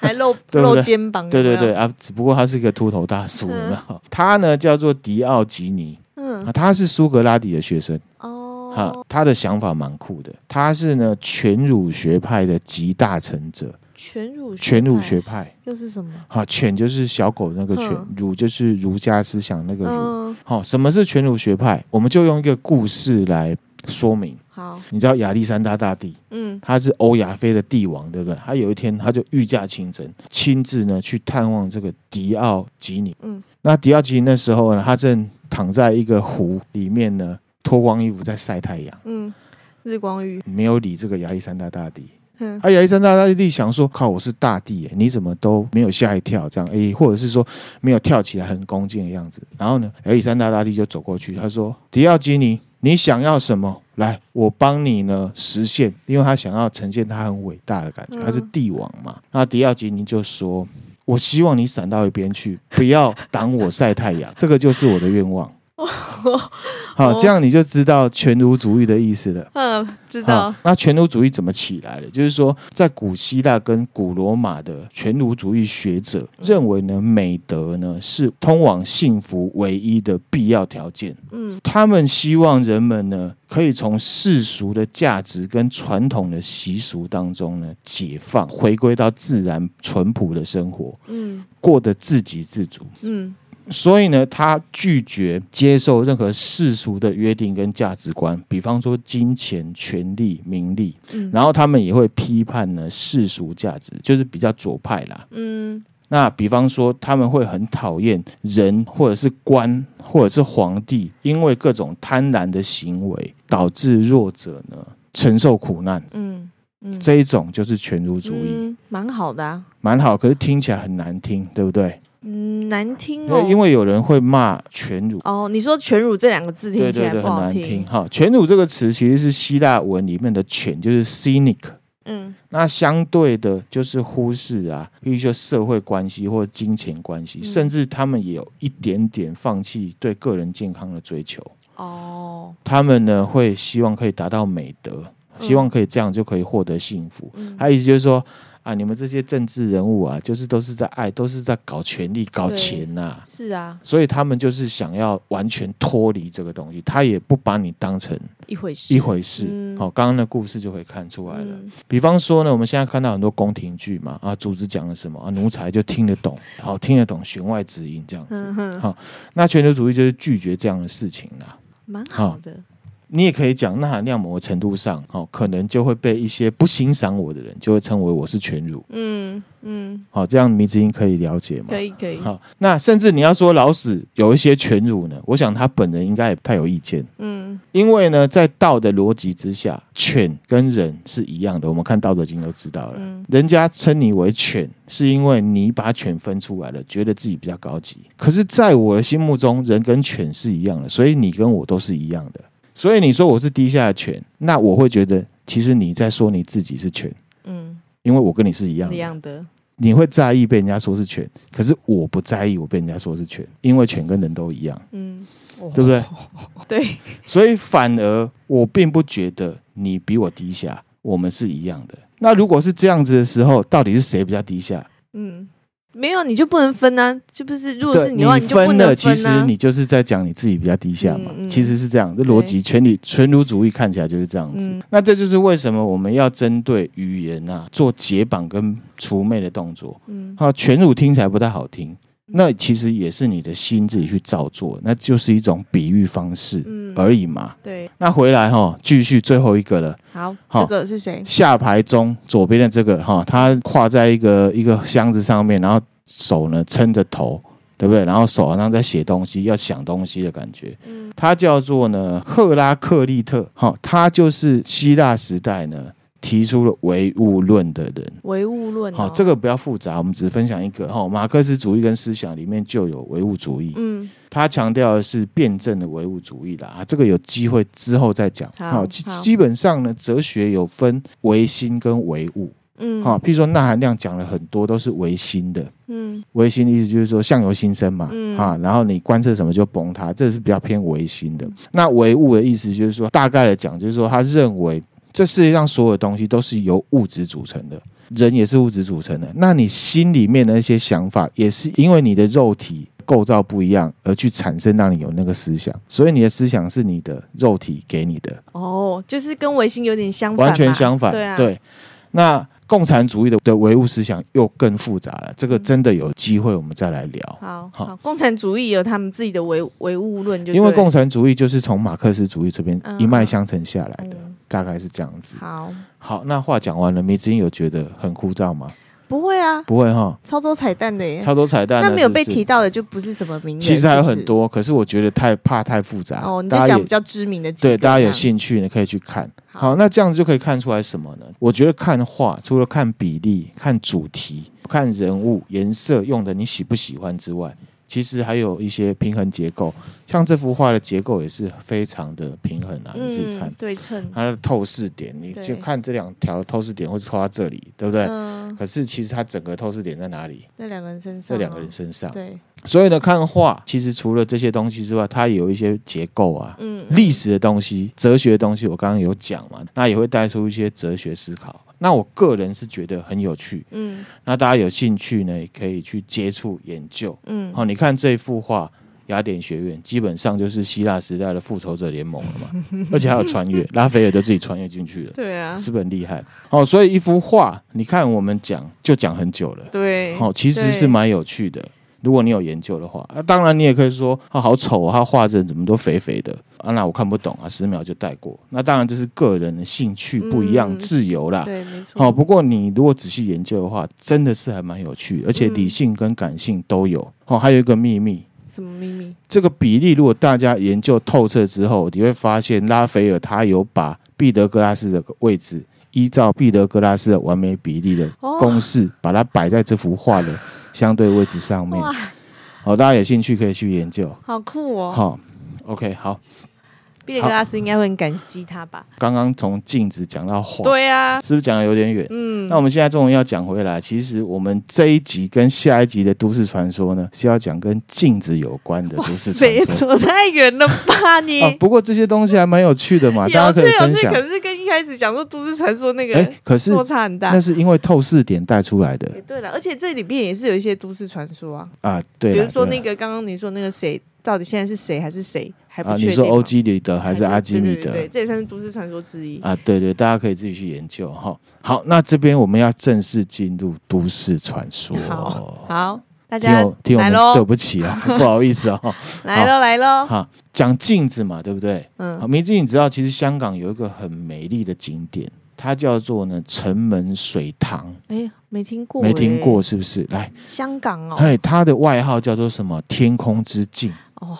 B: 还露 露肩膀，
A: 对对对啊，只不过他是一个秃头大叔？他呢叫做迪奥吉尼，嗯，他是苏格拉底的学生。哦，哈，他的想法蛮酷的，他是呢全儒学派的集大成者。
B: 全儒
A: 犬儒学派
B: 又是什么？
A: 好，犬就是小狗那个犬，儒就是儒家思想那个儒。好，什么是犬儒学派？我们就用一个故事来说明。
B: 好，
A: 你知道亚历山大大帝，嗯，他是欧亚非的帝王，对不对？他有一天他就御驾亲征，亲自呢去探望这个迪奥吉尼。嗯，那迪奥吉尼那时候呢，他正躺在一个湖里面呢，脱光衣服在晒太阳。
B: 嗯，日光浴，
A: 没有理这个亚历山大大帝。嗯，亚历山大大帝想说：“靠，我是大帝，你怎么都没有吓一跳？这样，哎，或者是说没有跳起来很恭敬的样子。”然后呢，亚历山大大帝就走过去，他说：“迪奥吉尼，你想要什么？来，我帮你呢实现。因为他想要呈现他很伟大的感觉，他是帝王嘛。那迪奥吉尼就说：我希望你闪到一边去，不要挡我晒太阳，这个就是我的愿望。” 好，这样你就知道全奴主义的意思了。
B: 嗯，知道。
A: 那全奴主义怎么起来的？就是说，在古希腊跟古罗马的全奴主义学者认为呢，美德呢是通往幸福唯一的必要条件。嗯，他们希望人们呢可以从世俗的价值跟传统的习俗当中呢解放，回归到自然淳朴的生活。嗯，过得自给自足。嗯。所以呢，他拒绝接受任何世俗的约定跟价值观，比方说金钱、权力、名利。嗯，然后他们也会批判呢世俗价值，就是比较左派啦。嗯，那比方说他们会很讨厌人或者是官或者是皇帝，因为各种贪婪的行为导致弱者呢承受苦难。嗯嗯，这一种就是全儒主义，嗯，蛮好的啊，蛮好，可是听起来很难听，对不对？
B: 嗯，难听哦，
A: 因为有人会骂全儒
B: 哦。你说“全儒”这两个字听起来不好听，哈。“全儒”这个词其实是希腊文里面的“犬”，就是 cynic。嗯，那相对的就是忽视啊，比如说社会关系或者金钱关系，嗯，甚至他们也有一点点放弃对个人健康的追求。哦，他们呢会希望可以达到美德，希望可以这样就可以获得幸福。嗯，他意思就是说。啊！你们这些政治人物啊，就是都是在爱，都是在搞权力、搞钱呐、啊。是啊，
A: 所以他们就是想要完全脱离这个东西，他也不把你当成
B: 一回事。
A: 一回事。好、嗯，刚、哦、刚的故事就可以看出来了、嗯。比方说呢，我们现在看到很多宫廷剧嘛，啊，主子讲了什么啊，奴才就听得懂，好听得懂弦外之音这样子。好、嗯哦，那全球主义就是拒绝这样的事情啦，
B: 蛮好的。哦
A: 你也可以讲，那含量某个程度上，哦，可能就会被一些不欣赏我的人，就会称为我是全儒。嗯嗯，好，这样迷之音可以了解吗？
B: 可以可以。
A: 好，那甚至你要说老子有一些全儒呢，我想他本人应该也不太有意见。嗯，因为呢，在道的逻辑之下，犬跟人是一样的。我们看《道德经》都知道了，嗯，人家称你为犬，是因为你把犬分出来了，觉得自己比较高级。可是，在我的心目中，人跟犬是一样的，所以你跟我都是一样的。所以你说我是低下的犬，那我会觉得其实你在说你自己是犬，嗯，因为我跟你是一样的，一样的。你会在意被人家说是犬，可是我不在意我被人家说是犬，因为犬跟人都一样，嗯，对不对？
B: 对。
A: 所以反而我并不觉得你比我低下，我们是一样的。那如果是这样子的时候，到底是谁比较低下？嗯。
B: 没有，你就不能分呢、啊？就不是，如果是你的话，你就不能分、啊、
A: 其实你就是在讲你自己比较低下嘛。嗯嗯、其实是这样，这逻辑，全理全儒主义看起来就是这样子、嗯。那这就是为什么我们要针对语言啊做解绑跟除魅的动作。嗯，好，全儒听起来不太好听。那其实也是你的心自己去照做，那就是一种比喻方式而已嘛。
B: 嗯、对。
A: 那回来哈，继续最后一个了。
B: 好，这个是谁？
A: 下排中左边的这个哈，他跨在一个一个箱子上面，然后手呢撑着头，对不对？然后手好像在写东西，要想东西的感觉。嗯。他叫做呢赫拉克利特，哈，他就是希腊时代呢。提出了唯物论的人，
B: 唯物论
A: 好，这个不要复杂，我们只分享一个哈。马克思主义跟思想里面就有唯物主义，嗯，他强调的是辩证的唯物主义啦啊，这个有机会之后再讲。好，基基本上呢，哲学有分唯心跟唯物，嗯，好，譬如说钠含量讲了很多都是唯心的，嗯，唯心的意思就是说相由心生嘛，嗯，啊，然后你观测什么就崩塌，这是比较偏唯心的。那唯物的意思就是说，大概的讲就是说，他认为。这世界上所有东西都是由物质组成的，人也是物质组成的。那你心里面的那些想法，也是因为你的肉体构造不一样而去产生，让你有那个思想。所以你的思想是你的肉体给你的。
B: 哦，就是跟唯心有点相反，
A: 完全相反。对啊，对。那。共产主义的的唯物思想又更复杂了，这个真的有机会我们再来聊。
B: 好，好，共产主义有他们自己的唯唯物论，就
A: 因为共产主义就是从马克思主义这边一脉相承下来的，嗯，大概是这样子。
B: 好，
A: 好，那话讲完了，迷之音有觉得很枯燥吗？
B: 不会啊，
A: 不会哈，
B: 超多彩蛋的耶，
A: 超多彩蛋。
B: 那没有被提到的就不是什么名人，
A: 其实还有很多，可是我觉得太怕太复杂。
B: 哦，你就讲比较知名的
A: 对，大家有兴趣你可以去看。好，那这样子就可以看出来什么呢？我觉得看画除了看比例、看主题、看人物、颜色用的你喜不喜欢之外。其实还有一些平衡结构，像这幅画的结构也是非常的平衡啊，你自己看，
B: 对称，
A: 它的透视点，你就看这两条透视点，或是透到这里，对不对？可是其实它整个透视点在哪里？
B: 在两个人身上，
A: 在两个人身上，
B: 对，
A: 所以呢，看画其实除了这些东西之外，它有一些结构啊，嗯，历史的东西、哲学的东西，我刚刚有讲嘛，那也会带出一些哲学思考。那我个人是觉得很有趣，嗯，那大家有兴趣呢，也可以去接触研究，嗯，好，你看这幅画。雅典学院基本上就是希腊时代的复仇者联盟了嘛，而且还有穿越，拉斐尔就自己穿越进去了，对啊，是不是很厉害？哦，所以一幅画，你看我们讲就讲很久了，对，哦，其实是蛮有趣的。如果你有研究的话，啊，当然你也可以说啊，好丑啊，他画着怎么都肥肥的啊，那我看不懂啊，十秒就带过。那当然这是个人的兴趣不一样，嗯、自由啦，对，没错。好，不过你如果仔细研究的话，真的是还蛮有趣，而且理性跟感性都有。哦，还有一个秘密。什么秘密？这个比例，如果大家研究透彻之后，你会发现拉斐尔他有把毕德哥拉斯的位置，依照毕德哥拉斯的完美比例的公式，哦、把它摆在这幅画的相对位置上面。好，大家有兴趣可以去研究。好酷哦！好，OK，好。毕德哥拉斯应该会很感激他吧？刚刚从镜子讲到画，对啊，是不是讲的有点远？嗯，那我们现在终于要讲回来。其实我们这一集跟下一集的都市传说呢，是要讲跟镜子有关的都市传说。扯太远了吧你？啊，不过这些东西还蛮有趣的嘛，大家可以分享。可是跟一开始讲说都市传说那个，哎，可是落差很大。那是因为透视点带出来的。对了，而且这里面也是有一些都市传说啊。啊，对，比如说那个刚刚你说那个谁。到底现在是谁还是谁还不确定？啊，你说欧几里得还是阿基米德？对，这也算是都市传说之一啊。对对，大家可以自己去研究哈。好，那这边我们要正式进入都市传说。好，好，大家听我们对不起啊，不好意思哦。来喽，来喽。好，讲镜子嘛，对不对？嗯。好，明智，你知道其实香港有一个很美丽的景点。它叫做呢城门水塘，哎，没听过，没听过，是不是？来，香港哦，哎，它的外号叫做什么？天空之镜哦，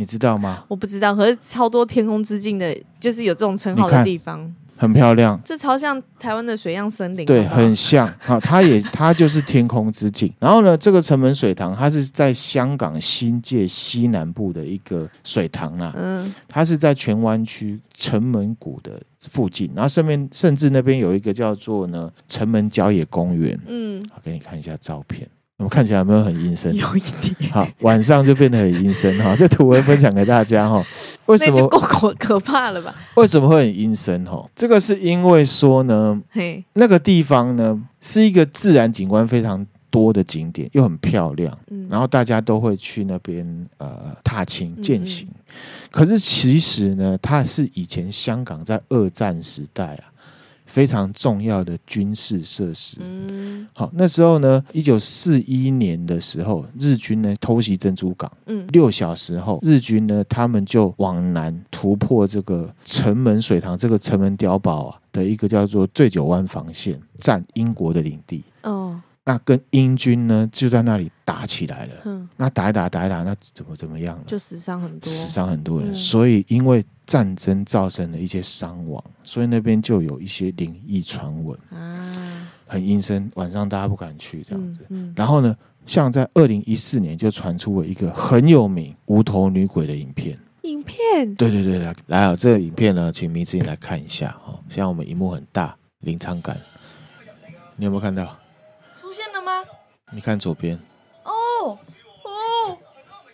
A: 你知道吗？我不知道，可是超多天空之境的，就是有这种称号的地方。很漂亮，这超像台湾的水漾森林，对，很像啊。它也，它就是天空之境。然后呢，这个城门水塘，它是在香港新界西南部的一个水塘啊。嗯，它是在荃湾区城门谷的附近，然后上面甚至那边有一个叫做呢城门郊野公园。嗯，我，给你看一下照片。我们看起来有没有很阴森？有一点。好，晚上就变得很阴森哈。这图文分享给大家哈。为什么？那就够可可怕了吧？为什么会很阴森哈？这个是因为说呢，嘿，那个地方呢是一个自然景观非常多的景点，又很漂亮，嗯，然后大家都会去那边呃踏青践行。嗯嗯，可是其实呢，它是以前香港在二战时代啊。非常重要的军事设施。嗯，好，那时候呢，一九四一年的时候，日军呢偷袭珍珠港。嗯，六小时后，日军呢他们就往南突破这个城门水塘这个城门碉堡啊的一个叫做醉酒湾防线，占英国的领地。哦。那跟英军呢就在那里打起来了。嗯，那打一打打一打，那怎么怎么样了？就死伤很多，死伤很多人。嗯，所以因为战争造成了一些伤亡，所以那边就有一些灵异传闻啊，很阴森，晚上大家不敢去这样子。嗯嗯，然后呢，像在二零一四年就传出了一个很有名无头女鬼的影片。影片？对对对，来来啊，这个影片呢，请明志来看一下哈。现在我们荧幕很大，临场感，你有没有看到？你看左边。哦哦，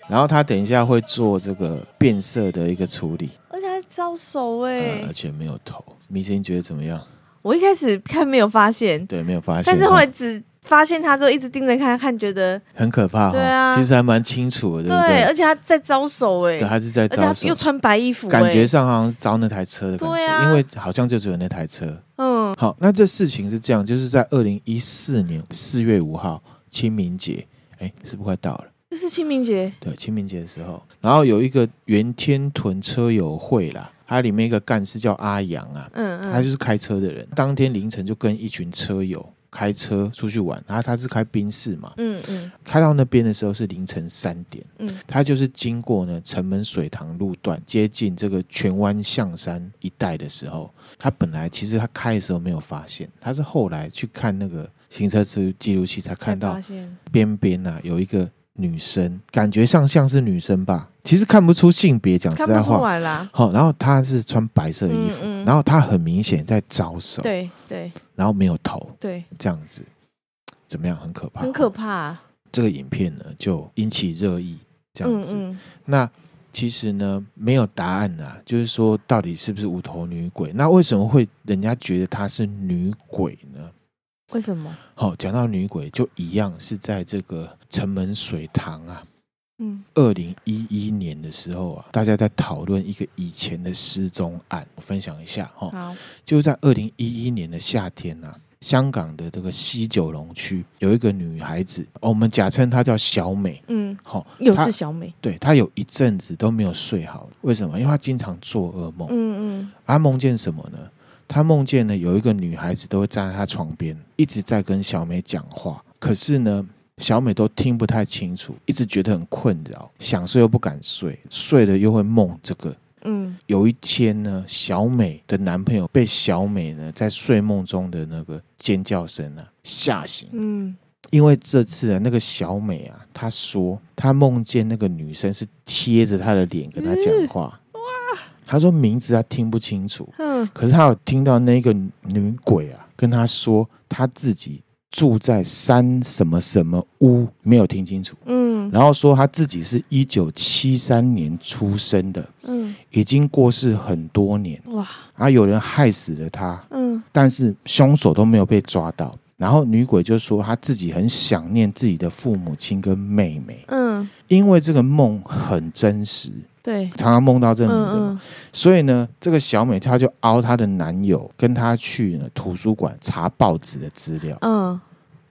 A: 然后他等一下会做这个变色的一个处理，而且还招手哎、呃，而且没有头。明星觉得怎么样？我一开始看没有发现，对，没有发现，但是后来只发现他之后一直盯着看看，觉得很可怕。对啊，其实还蛮清楚的，对不对？对，而且他在招手哎，对，他是在招手，而且他又穿白衣服，感觉上好像招那台车的感觉，因为好像就只有那台车。嗯，好，那这事情是这样，就是在二零一四年四月五号清明节，哎，是不是快到了？这是清明节，对，清明节的时候，然后有一个元天屯车友会啦，它里面一个干事叫阿阳啊，嗯嗯，他就是开车的人，当天凌晨就跟一群车友。开车出去玩，然后他是开宾士嘛，嗯嗯，开到那边的时候是凌晨三点，嗯，他就是经过呢城门水塘路段，接近这个荃湾象山一带的时候，他本来其实他开的时候没有发现，他是后来去看那个行车记录器才看到边边呐有一个。女生感觉上像是女生吧，其实看不出性别，讲实在话。好，然后她是穿白色衣服，嗯嗯、然后她很明显在招手，对对，然后没有头，对，这样子怎么样？很可怕，很可怕。这个影片呢就引起热议，这样子。那其实呢没有答案啊，就是说到底是不是无头女鬼？那为什么会人家觉得她是女鬼呢？
B: 为什么？
A: 好，讲到女鬼就一样是在这个城门水塘啊。
B: 嗯，
A: 二零一一年的时候啊，大家在讨论一个以前的失踪案，我分享一下哈。
B: 好，
A: 就在二零一一年的夏天啊，香港的这个西九龙区有一个女孩子，哦，我们假称她叫小美。
B: 嗯，
A: 好，
B: 又是小美。
A: 对，她有一阵子都没有睡好，为什么？因为她经常做噩梦。
B: 嗯嗯，
A: 她梦见什么呢？她梦见呢有一个女孩子都会站在他床边，一直在跟小美讲话，可是呢。小美都听不太清楚，一直觉得很困扰，想睡又不敢睡，睡了又会梦这个。
B: 嗯，
A: 有一天呢，小美的男朋友被小美呢在睡梦中的那个尖叫声呢吓醒。
B: 嗯，
A: 因为这次啊，那个小美啊，她说她梦见那个女生是贴着她的脸跟她讲话。哇！她说名字他听不清楚。嗯，可是他有听到那个女鬼啊跟他说他自己。住在三什么什么屋，没有听清楚。嗯，然后说他自己是一九七三年出生的，嗯，已经过世很多年。哇，然后有人害死了他，嗯，但是凶手都没有被抓到。然后女鬼就说她自己很想念自己的父母亲跟妹妹，嗯，因为这个梦很真实，对，常常梦到这女的，嗯嗯，所以呢，这个小美她就凹她的男友跟她去呢图书馆查报纸的资料，嗯。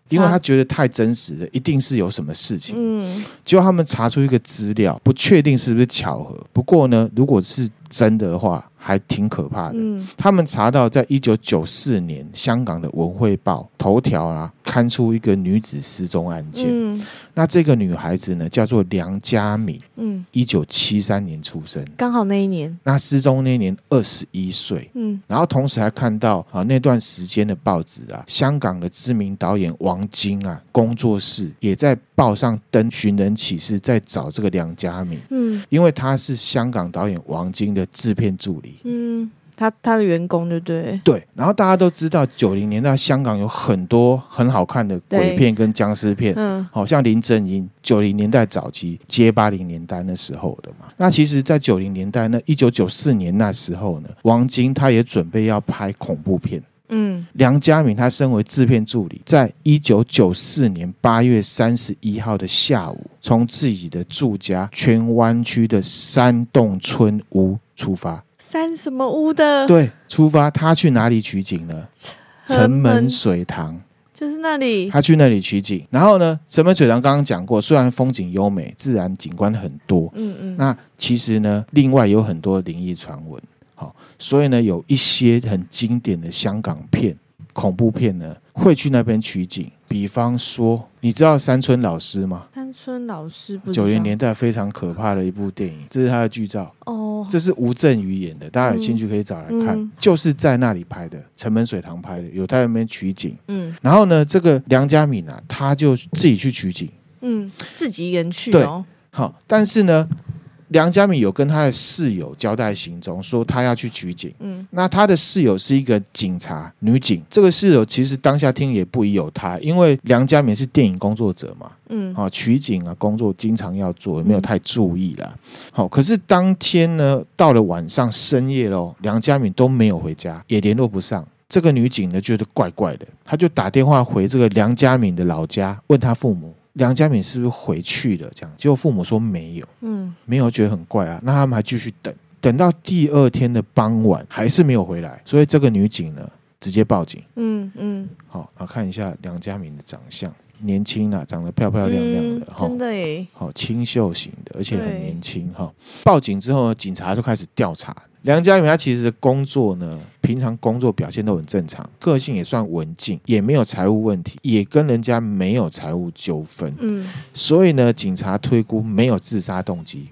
A: 因为她觉得太真实了，一定是有什么事情。嗯，结果他们查出一个资料，不确定是不是巧合。不过呢，如果是真的话，还挺可怕的。嗯，他们查到，在一九九四年，香港的《文汇报》头条啊，刊出一个女子失踪案件。嗯，那这个女孩子呢，叫做梁佳敏。嗯，一九七三年出生，
B: 刚好那一年。
A: 那失踪那一年二十一岁。嗯，然后同时还看到啊，那段时间的报纸啊，香港的知名导演王晶啊，工作室也在报上登寻人启事，在找这个梁家敏。嗯，因为他是香港导演王晶的制片助理。
B: 嗯，他他的员工对不对？
A: 对，然后大家都知道，九零年代香港有很多很好看的鬼片跟僵尸片，嗯，好像林正英九零年代早期接八零年代那时候的嘛。那其实，在九零年代那一九九四年那时候呢，王晶他也准备要拍恐怖片。嗯，梁家敏他身为制片助理，在一九九四年八月三十一号的下午，从自己的住家荃湾区的山洞村屋出发。
B: 山什么屋的？
A: 对，出发。他去哪里取景呢？城门水塘，
B: 就是那里。
A: 他去那里取景。然后呢，城门水塘刚刚讲过，虽然风景优美，自然景观很多。嗯嗯。那其实呢，另外有很多灵异传闻。好，所以呢，有一些很经典的香港片、恐怖片呢，会去那边取景。比方说，你知道山村老师吗？
B: 山村老师不，
A: 九零年代非常可怕的一部电影，这是他的剧照。哦，这是吴镇宇演的，大家有兴趣可以找来看。嗯、就是在那里拍的，城门水塘拍的，有在那边取景。嗯，然后呢，这个梁家敏啊，他就自己去取景。
B: 嗯，自己一个人去哦。
A: 好，但是呢。梁家敏有跟他的室友交代行踪，说他要去取景。嗯，那他的室友是一个警察女警。这个室友其实当下听也不疑有他，因为梁家敏是电影工作者嘛。嗯，啊，取景啊，工作经常要做，没有太注意啦。好，可是当天呢，到了晚上深夜喽，梁家敏都没有回家，也联络不上。这个女警呢，觉得怪怪的，她就打电话回这个梁家敏的老家，问他父母。梁家敏是不是回去了？这样，结果父母说没有，嗯，没有，觉得很怪啊。那他们还继续等，等到第二天的傍晚，还是没有回来。所以这个女警呢，直接报警。嗯嗯，好，然后看一下梁家敏的长相，年轻啊，长得漂漂亮亮的，
B: 真的耶，
A: 好清秀型的，而且很年轻哈。报警之后呢，警察就开始调查。梁家敏他其实的工作呢，平常工作表现都很正常，个性也算文静，也没有财务问题，也跟人家没有财务纠纷。嗯，所以呢，警察推估没有自杀动机。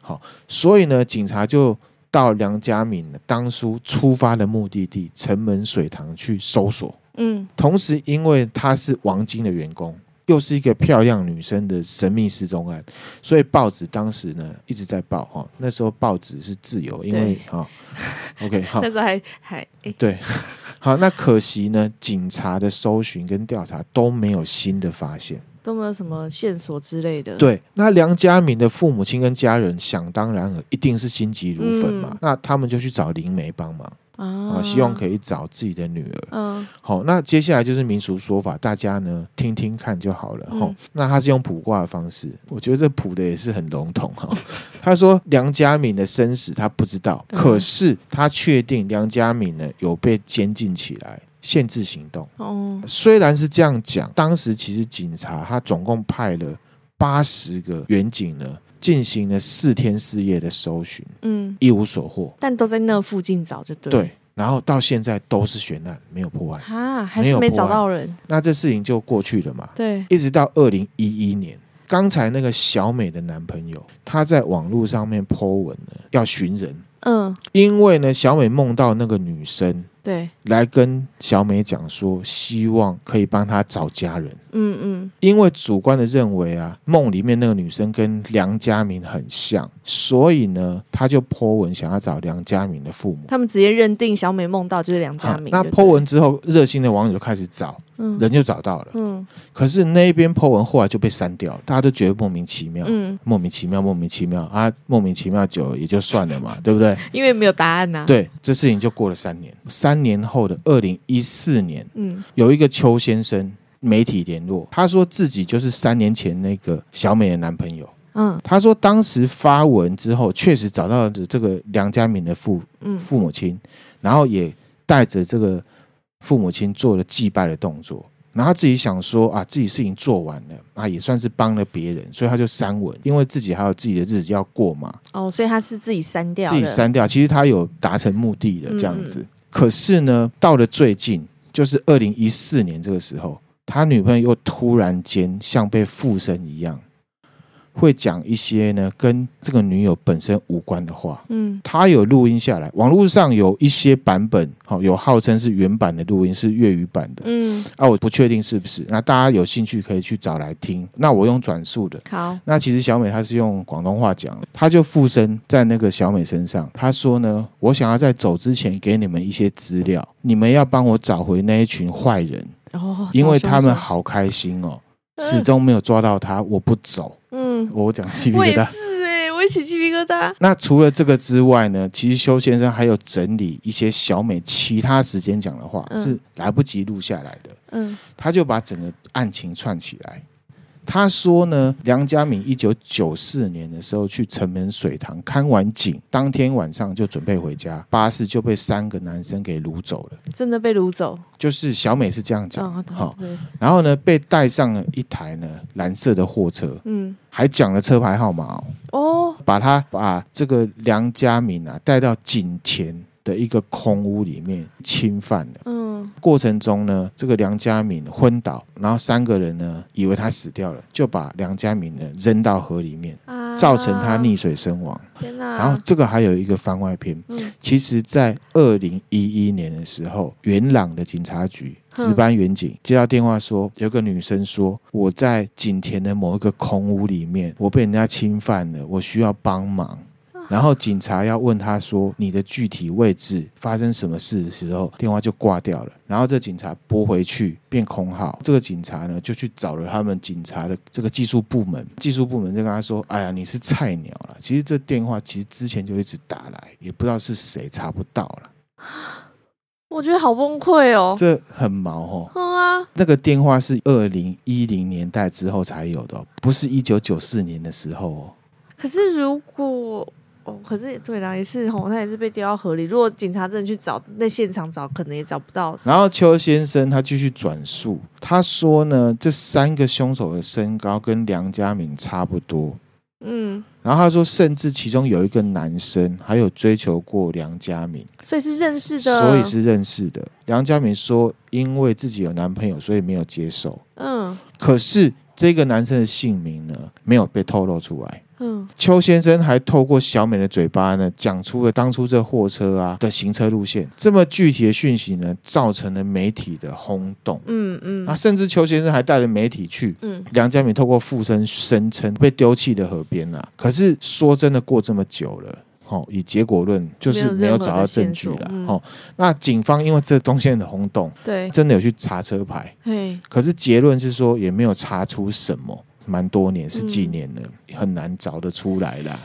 A: 好，所以呢，警察就到梁家敏当初出发的目的地城门水塘去搜索。嗯，同时因为他是王晶的员工。又是一个漂亮女生的神秘失踪案，所以报纸当时呢一直在报哈。那时候报纸是自由，因为哈，OK 好，
B: 那时候还还
A: 对，好，那可惜呢，警察的搜寻跟调查都没有新的发现。
B: 都没有什么线索之类的。
A: 对，那梁家敏的父母亲跟家人想当然尔，一定是心急如焚嘛。嗯、那他们就去找灵媒帮忙啊，希望可以找自己的女儿。嗯，好，那接下来就是民俗说法，大家呢听听看就好了。哈、嗯，那他是用卜卦的方式，我觉得这卜的也是很笼统哈。他说梁家敏的生死他不知道，嗯、可是他确定梁家敏呢有被监禁起来。限制行动。哦，虽然是这样讲，当时其实警察他总共派了八十个远警呢，进行了四天四夜的搜寻，嗯，一无所获。
B: 但都在那附近找，就对。
A: 对，然后到现在都是悬案，没有破案
B: 啊，还是没找到人。
A: 那这事情就过去了嘛？
B: 对，
A: 一直到二零一一年，刚才那个小美的男朋友，他在网络上面 po 文了，要寻人。嗯，因为呢，小美梦到那个女生。
B: 对，
A: 来跟小美讲说，希望可以帮她找家人。嗯嗯，因为主观的认为啊，梦里面那个女生跟梁家明很像，所以呢，他就 po 文想要找梁家明的父母。
B: 他们直接认定小美梦到就是梁家明。
A: 那 po 文之后，热心的网友就开始找，嗯，人就找到了。嗯，可是那边 po 文后来就被删掉了，大家都觉得莫名其妙。嗯，莫名其妙，莫名其妙啊，莫名其妙久了也就算了嘛，对不对？
B: 因为没有答案呐、啊。
A: 对，这事情就过了三年。三年后的二零一四年，嗯，有一个邱先生媒体联络，他说自己就是三年前那个小美的男朋友，嗯，他说当时发文之后，确实找到了这个梁家敏的父父母亲，然后也带着这个父母亲做了祭拜的动作，然后他自己想说啊，自己事情做完了啊，也算是帮了别人，所以他就删文，因为自己还有自己的日子要过嘛。
B: 哦，所以他是自己删掉，
A: 自己删掉，其实他有达成目的的这样子。嗯可是呢，到了最近，就是二零一四年这个时候，他女朋友又突然间像被附身一样。会讲一些呢跟这个女友本身无关的话，嗯，他有录音下来，网络上有一些版本，好有号称是原版的录音，是粤语版的，嗯，啊，我不确定是不是，那大家有兴趣可以去找来听。那我用转述的，
B: 好，
A: 那其实小美她是用广东话讲，她就附身在那个小美身上，她说呢，我想要在走之前给你们一些资料，你们要帮我找回那一群坏人，哦，因为他们好开心哦。始终没有抓到他，我不走。嗯，我讲鸡皮疙瘩。我也
B: 是哎、欸，我也起鸡皮疙瘩。
A: 那除了这个之外呢？其实修先生还有整理一些小美其他时间讲的话，嗯、是来不及录下来的。嗯，他就把整个案情串起来。他说呢，梁家敏一九九四年的时候去城门水塘看完景，当天晚上就准备回家，巴士就被三个男生给掳走了。
B: 真的被掳走？
A: 就是小美是这样讲。好、哦，然后呢，被带上了一台呢蓝色的货车，嗯，还讲了车牌号码哦。哦，把他把这个梁家敏啊带到景田的一个空屋里面侵犯了。嗯。过程中呢，这个梁家敏昏倒，然后三个人呢以为他死掉了，就把梁家敏呢扔到河里面，造成他溺水身亡。天哪！然后这个还有一个番外篇，嗯，其实，在二零一一年的时候，元朗的警察局值班员警接到电话说，有个女生说我在景田的某一个空屋里面，我被人家侵犯了，我需要帮忙。然后警察要问他说：“你的具体位置发生什么事的时候，电话就挂掉了。然后这警察拨回去变空号，这个警察呢就去找了他们警察的这个技术部门，技术部门就跟他说：‘哎呀，你是菜鸟了。’其实这电话其实之前就一直打来，也不知道是谁，查不到了。
B: 我觉得好崩溃哦，
A: 这很毛哦。
B: 嗯啊，
A: 那个电话是二零一零年代之后才有的哦，不是一九九四年的时候哦。
B: 可是如果……哦，可是也对啦，也是吼，他也是被丢到河里。如果警察真的去找，那现场找可能也找不到。
A: 然后邱先生他继续转述，他说呢，这三个凶手的身高跟梁家敏差不多。嗯，然后他说，甚至其中有一个男生还有追求过梁家敏，
B: 所以是认识的。
A: 所以是认识的。梁家敏说，因为自己有男朋友，所以没有接受。嗯，可是这个男生的姓名呢，没有被透露出来。嗯，邱先生还透过小美的嘴巴呢，讲出了当初这货车啊的行车路线，这么具体的讯息呢，造成了媒体的轰动。嗯嗯，啊，甚至邱先生还带着媒体去，嗯，梁家敏透过附身声称被丢弃的河边啊。可是说真的，过这么久了。哦，以结果论就是没有找到证据了。哦，那警方因为这东西很轰动，对，真的有去查车牌，对，可是结论是说也没有查出什么，蛮多年是几年了，嗯、很难找得出来啦。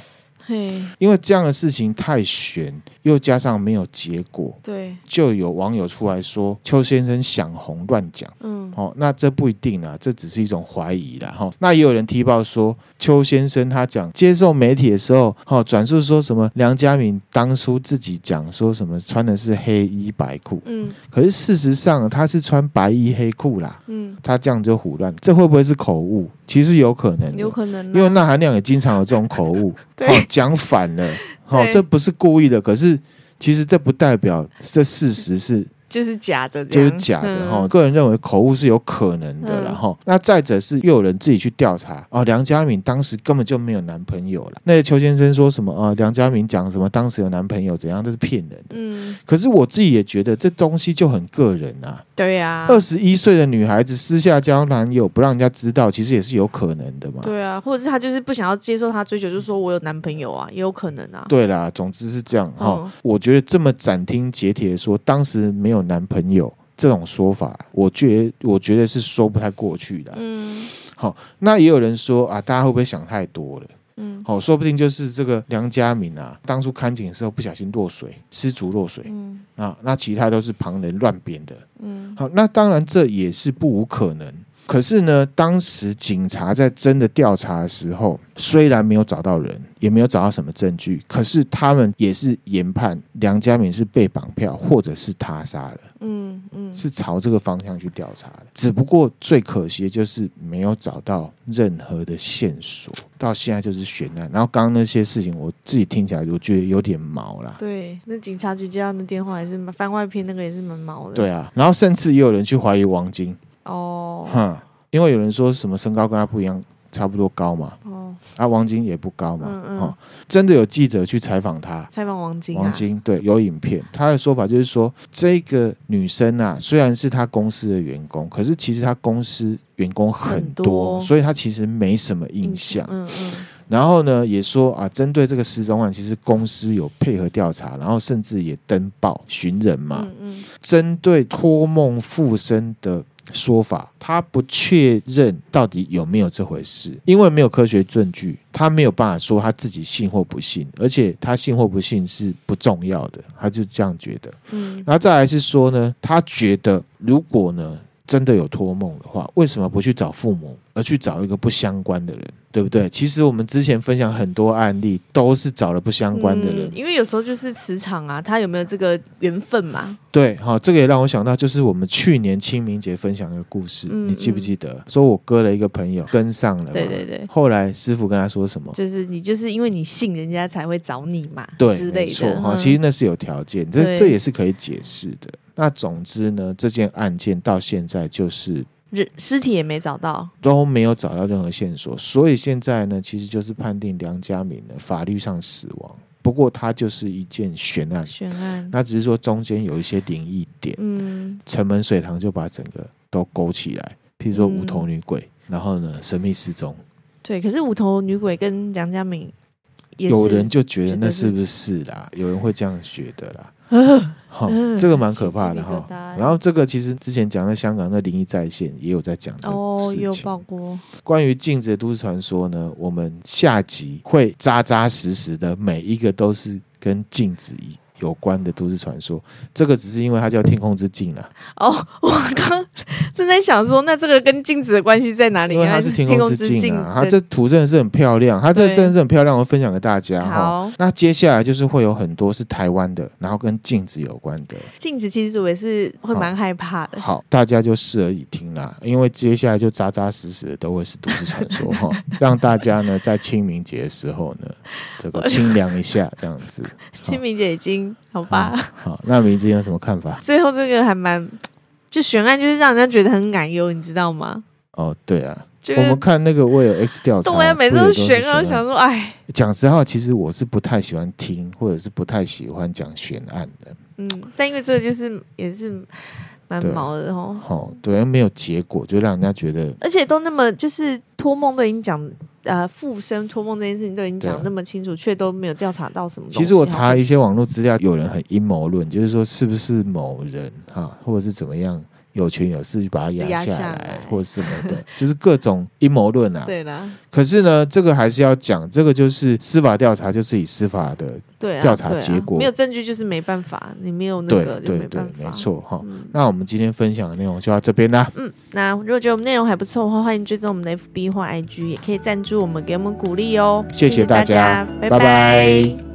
A: 嘿，因为这样的事情太悬，又加上没有结果，对，就有网友出来说邱先生想红乱讲，嗯，哦，那这不一定啊，这只是一种怀疑啦，哈、哦。那也有人踢爆说邱先生他讲接受媒体的时候，哈、哦，转述说什么梁家铭当初自己讲说什么穿的是黑衣白裤，嗯，可是事实上他是穿白衣黑裤啦，嗯，他这样就胡乱，这会不会是口误？其实有可能，有可能，因为那含量也经常有这种口误，对。哦讲反了，好、哦，这不是故意的，可是其实这不代表这事实是。
B: 就是假的，
A: 就是假的哈。个人认为口误是有可能的，然后那再者是又有人自己去调查哦，梁家敏当时根本就没有男朋友了。那邱先生说什么啊？梁家敏讲什么当时有男朋友怎样？这是骗人的。嗯，可是我自己也觉得这东西就很个人啊。
B: 对呀，
A: 二十一岁的女孩子私下交男友不让人家知道，其实也是有可能的嘛。
B: 对啊，或者是她就是不想要接受他追求，就是说我有男朋友啊，也有可能啊。
A: 对啦，总之是这样哈。我觉得这么斩钉截铁的说当时没有男朋友。这种说法，我觉得我觉得是说不太过去的。嗯，好，那也有人说啊，大家会不会想太多了？嗯，好，说不定就是这个梁家敏啊，当初看景的时候不小心落水，失足落水。嗯，啊，那其他都是旁人乱编的。嗯，好，那当然这也是不无可能。可是呢，当时警察在真的调查的时候，虽然没有找到人，也没有找到什么证据，可是他们也是研判梁家敏是被绑票，或者是他杀了。嗯嗯，是朝这个方向去调查的。只不过最可惜的就是没有找到任何的线索，到现在就是悬案。然后刚刚那些事情，我自己听起来我觉得有点毛啦。
B: 对，那警察局接到的电话也是番外篇，那个也是蛮毛的。
A: 对啊，然后甚至也有人去怀疑王晶。哦，哼，因为有人说什么身高跟他不一样，差不多高嘛。哦，啊，王晶也不高嘛。嗯嗯。哦，真的有记者去采访他，
B: 采访王晶。
A: 王晶对，有影片。他的说法就是说，这个女生啊，虽然是他公司的员工，可是其实他公司员工很多，很多，所以他其实没什么印象。嗯嗯。然后呢，也说啊，针对这个失踪案，其实公司有配合调查，然后甚至也登报寻人嘛。嗯嗯。针对托梦附身的。说法，他不确认到底有没有这回事，因为没有科学证据，他没有办法说他自己信或不信，而且他信或不信是不重要的，他就这样觉得。嗯，然后再来是说呢，他觉得如果呢真的有托梦的话，为什么不去找父母，而去找一个不相关的人？对不对？其实我们之前分享很多案例，都是找了不相关的人，
B: 嗯，因为有时候就是磁场啊，他有没有这个缘分嘛？
A: 对，好，这个也让我想到，就是我们去年清明节分享的故事，嗯、你记不记得？说我哥的一个朋友跟上了，对对对，后来师傅跟他说什么？
B: 就是你就是因为你信人家才会找你嘛，
A: 对，
B: 之类的。
A: 哈，其实那是有条件，这这也是可以解释的。那总之呢，这件案件到现在就是。
B: 尸体也没找到，
A: 都没有找到任何线索，所以现在呢，其实就是判定梁家敏的法律上死亡。不过，它就是一件悬案，悬案。那只是说中间有一些灵异点，嗯，城门水塘就把整个都勾起来。譬如说无头女鬼，嗯、然后呢，神秘失踪。
B: 对，可是无头女鬼跟梁家敏，
A: 有人就觉得那是不是啦？有人会这样觉得啦。好，这个蛮可怕的哈。然后这个其实之前讲的香港的灵异在线也有在讲这个
B: 哦，有报过
A: 关于镜子的都市传说呢。我们下集会扎扎实实的，每一个都是跟镜子一样。有关的都市传说，这个只是因为它叫天空之镜啊。哦，我刚正在想说，那这个跟镜子的关系在哪里？因为它是天空之镜啊，它这图真的是很漂亮，它这真的是很漂亮，我分享给大家哈。那接下来就是会有很多是台湾的，然后跟镜子有关的。镜子其实我也是会蛮害怕的。好，大家就视而已听啦，因为接下来就扎扎实实的都会是都市传说哈，让大家呢在清明节的时候呢，这个清凉一下这样子。清明节已经。好吧，嗯，好，那明智有什么看法？最后这个还蛮，就悬案，就是让人家觉得很感忧，你知道吗？哦，对啊，我们看那个为了 X 调查，对啊，每次都悬案，我想说，哎，讲实话，其实我是不太喜欢听，或者是不太喜欢讲悬案的。嗯，但因为这个就是也是
B: 蛮毛的哦。
A: 好，对，没有结果，就让人家觉得，
B: 而且都那么就是托梦都已经讲。呃，附身托梦这件事情都已经讲那么清楚，却都没有调查到什么。
A: 其实我查一些网络资料，有人很阴谋论，就是说是不是某人哈，或者是怎么样有权有势去把他压下来，或者什么的，就是各种阴谋论啊。
B: 对啦。
A: 可是呢，这个还是要讲，这个就是司法调查，就是以司法的调查结果，
B: 啊啊、没有证据就是没办法，你没有那个就没办法。
A: 没错哈。嗯、那我们今天分享的内容就到这边啦。
B: 嗯，那如果觉得我们内容还不错的话，欢迎追踪我们的 FB 或 IG，也可以赞助我们，给我们鼓励哦。
A: 谢谢大家，
B: 谢谢大家，拜拜。拜拜。